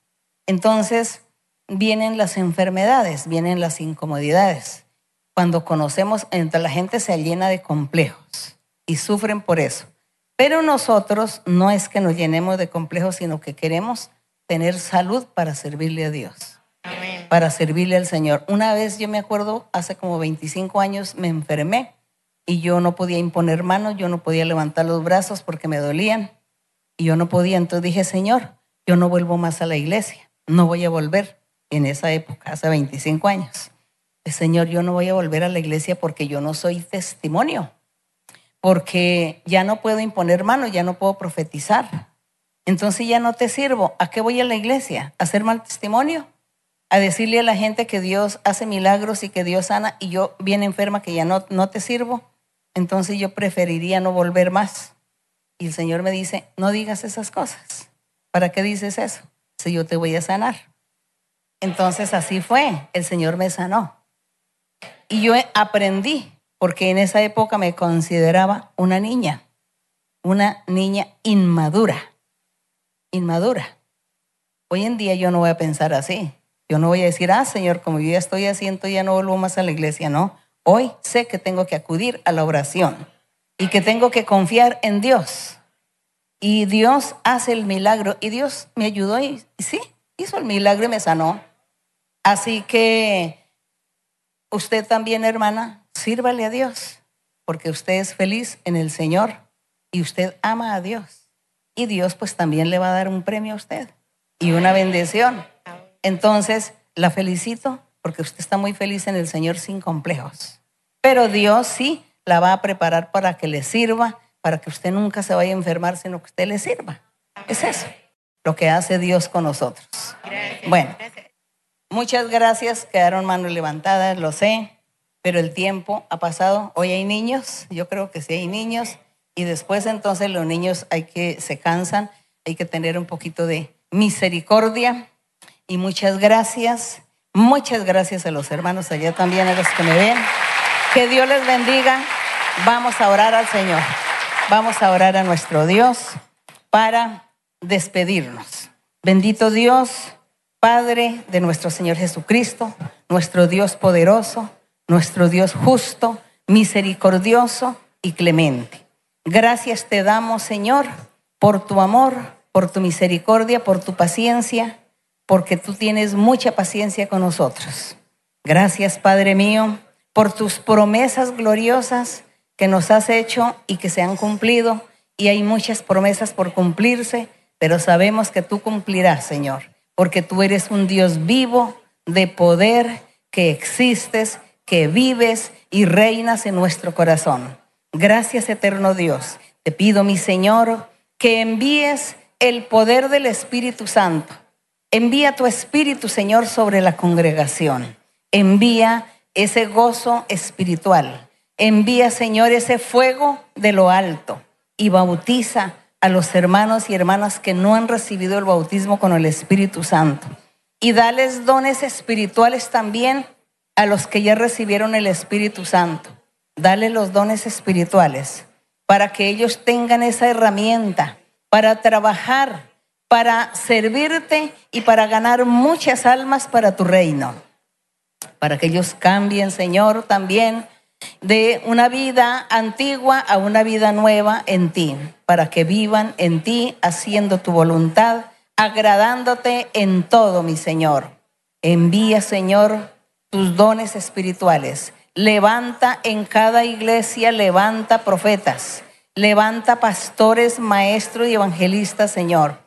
Entonces vienen las enfermedades, vienen las incomodidades. Cuando conocemos, entre la gente se llena de complejos y sufren por eso. Pero nosotros no es que nos llenemos de complejos, sino que queremos tener salud para servirle a Dios, para servirle al Señor. Una vez yo me acuerdo, hace como 25 años me enfermé y yo no podía imponer manos, yo no podía levantar los brazos porque me dolían y yo no podía. Entonces dije, Señor, yo no vuelvo más a la iglesia, no voy a volver en esa época, hace 25 años. Señor, yo no voy a volver a la iglesia porque yo no soy testimonio, porque ya no puedo imponer manos, ya no puedo profetizar. Entonces ya no te sirvo. ¿A qué voy a la iglesia? ¿A hacer mal testimonio? ¿A decirle a la gente que Dios hace milagros y que Dios sana y yo bien enferma que ya no, no te sirvo? Entonces yo preferiría no volver más. Y el Señor me dice, no digas esas cosas. ¿Para qué dices eso? Si yo te voy a sanar. Entonces así fue, el Señor me sanó. Y yo aprendí, porque en esa época me consideraba una niña, una niña inmadura, inmadura. Hoy en día yo no voy a pensar así. Yo no voy a decir, ah, Señor, como yo ya estoy haciendo, ya no vuelvo más a la iglesia. No, hoy sé que tengo que acudir a la oración y que tengo que confiar en Dios. Y Dios hace el milagro y Dios me ayudó y, y sí, hizo el milagro y me sanó. Así que usted también, hermana, sírvale a Dios, porque usted es feliz en el Señor y usted ama a Dios. Y Dios pues también le va a dar un premio a usted y una bendición. Entonces, la felicito porque usted está muy feliz en el Señor sin complejos. Pero Dios sí la va a preparar para que le sirva, para que usted nunca se vaya a enfermar, sino que usted le sirva. Es eso lo que hace Dios con nosotros. Bueno, muchas gracias. Quedaron manos levantadas, lo sé, pero el tiempo ha pasado. Hoy hay niños, yo creo que sí hay niños, y después entonces los niños hay que se cansan, hay que tener un poquito de misericordia. Y muchas gracias, muchas gracias a los hermanos allá también, a los que me ven. Que Dios les bendiga. Vamos a orar al Señor. Vamos a orar a nuestro Dios para despedirnos. Bendito Dios, Padre de nuestro Señor Jesucristo, nuestro Dios poderoso, nuestro Dios justo, misericordioso y clemente. Gracias te damos, Señor, por tu amor, por tu misericordia, por tu paciencia, porque tú tienes mucha paciencia con nosotros. Gracias, Padre mío, por tus promesas gloriosas que nos has hecho y que se han cumplido. Y hay muchas promesas por cumplirse, pero sabemos que tú cumplirás, Señor, porque tú eres un Dios vivo, de poder, que existes, que vives y reinas en nuestro corazón. Gracias, eterno Dios. Te pido, mi Señor, que envíes el poder del Espíritu Santo. Envía tu Espíritu, Señor, sobre la congregación. Envía ese gozo espiritual. Envía, Señor, ese fuego de lo alto y bautiza a los hermanos y hermanas que no han recibido el bautismo con el Espíritu Santo. Y dales dones espirituales también a los que ya recibieron el Espíritu Santo. Dale los dones espirituales para que ellos tengan esa herramienta para trabajar, para servirte y para ganar muchas almas para tu reino. Para que ellos cambien, Señor, también de una vida antigua a una vida nueva en ti, para que vivan en ti haciendo tu voluntad, agradándote en todo, mi Señor. Envía, Señor, tus dones espirituales. Levanta en cada iglesia, levanta profetas, levanta pastores, maestros y evangelistas, Señor,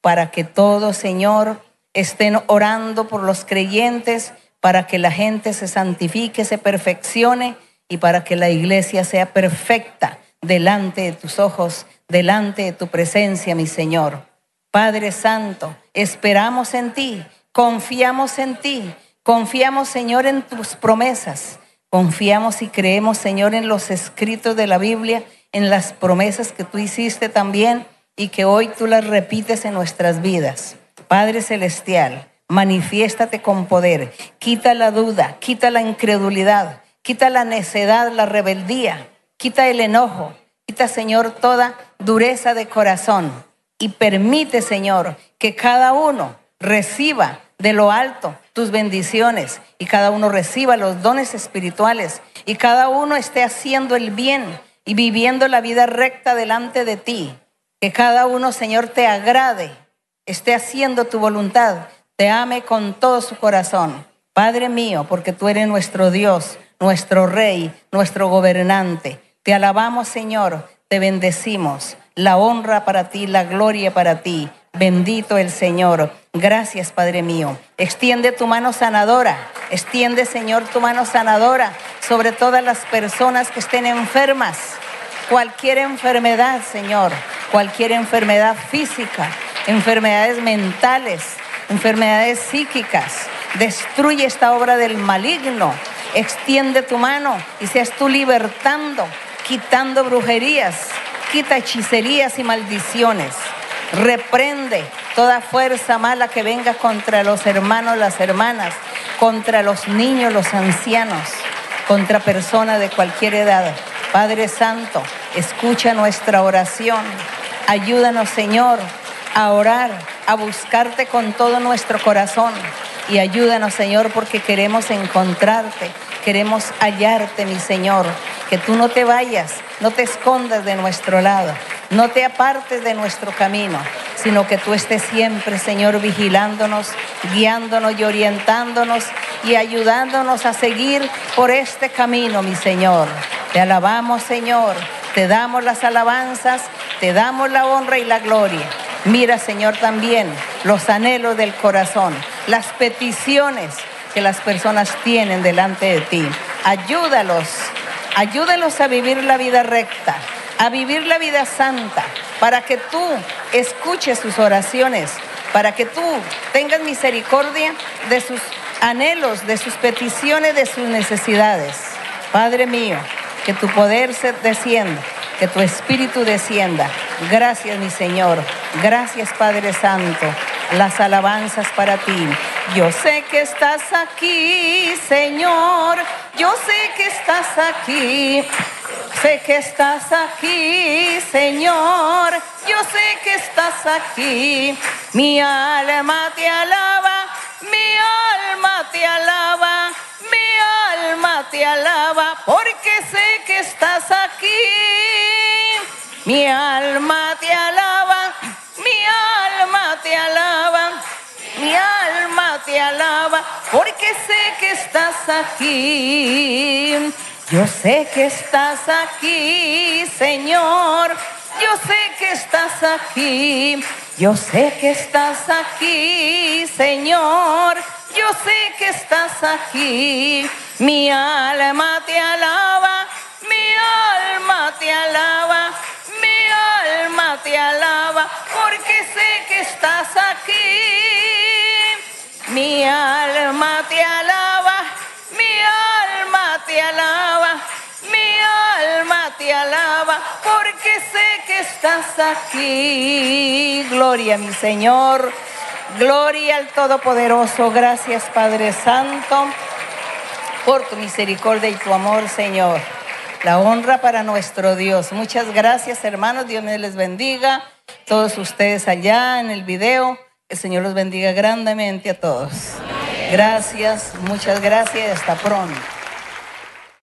para que todos, Señor, estén orando por los creyentes, para que la gente se santifique, se perfeccione y para que la iglesia sea perfecta delante de tus ojos, delante de tu presencia, mi Señor. Padre Santo, esperamos en ti, confiamos en ti, confiamos, Señor, en tus promesas. Confiamos y creemos, Señor, en los escritos de la Biblia, en las promesas que tú hiciste también y que hoy tú las repites en nuestras vidas. Padre Celestial, manifiéstate con poder, quita la duda, quita la incredulidad, quita la necedad, la rebeldía, quita el enojo, quita, Señor, toda dureza de corazón y permite, Señor, que cada uno reciba de lo alto tus bendiciones y cada uno reciba los dones espirituales y cada uno esté haciendo el bien y viviendo la vida recta delante de ti. Que cada uno, Señor, te agrade, esté haciendo tu voluntad, te ame con todo su corazón. Padre mío, porque tú eres nuestro Dios, nuestro Rey, nuestro gobernante. Te alabamos, Señor, te bendecimos. La honra para ti, la gloria para ti. Bendito el Señor. Gracias, Padre mío. Extiende tu mano sanadora. Extiende, Señor, tu mano sanadora sobre todas las personas que estén enfermas. Cualquier enfermedad, Señor. Cualquier enfermedad física, enfermedades mentales, enfermedades psíquicas. Destruye esta obra del maligno. Extiende tu mano y seas tú libertando, quitando brujerías, quita hechicerías y maldiciones. Reprende toda fuerza mala que venga contra los hermanos, las hermanas, contra los niños, los ancianos, contra personas de cualquier edad. Padre Santo, escucha nuestra oración. Ayúdanos, Señor, a orar, a buscarte con todo nuestro corazón. Y ayúdanos, Señor, porque queremos encontrarte, queremos hallarte, mi Señor. Que tú no te vayas, no te escondas de nuestro lado, no te apartes de nuestro camino, sino que tú estés siempre, Señor, vigilándonos, guiándonos y orientándonos y ayudándonos a seguir por este camino, mi Señor. Te alabamos, Señor, te damos las alabanzas, te damos la honra y la gloria. Mira, Señor, también los anhelos del corazón, las peticiones que las personas tienen delante de ti. Ayúdalos, ayúdalos a vivir la vida recta, a vivir la vida santa, para que tú escuches sus oraciones, para que tú tengas misericordia de sus anhelos, de sus peticiones, de sus necesidades. Padre mío, que tu poder se descienda, que tu espíritu descienda. Gracias, mi Señor. Gracias, Padre Santo. Las alabanzas para ti. Yo sé que estás aquí, Señor. Yo sé que estás aquí. Sé que estás aquí, Señor. Yo sé que estás aquí. Mi alma te alaba. Mi alma te alaba. Mi te alaba. Porque sé que estás aquí. Mi alma te alaba. Mi alma te alaba. Mi alma te alaba. Porque sé que estás aquí. Yo sé que estás aquí, Señor. Yo sé que estás aquí. Yo sé que estás aquí, Señor. Yo sé que estás aquí. Mi alma te alaba. Mi alma te alaba. Mi alma te alaba. Porque sé que estás aquí. Mi alma te alaba. Mi alma te alaba. Mi alma te alaba. Porque sé que estás aquí. Gloria, mi Señor. Gloria al Todopoderoso. Gracias, Padre Santo, por tu misericordia y tu amor, Señor. La honra para nuestro Dios. Muchas gracias, hermanos. Dios les bendiga. Todos ustedes allá en el video. El Señor los bendiga grandemente a todos. Gracias, muchas gracias. Hasta pronto.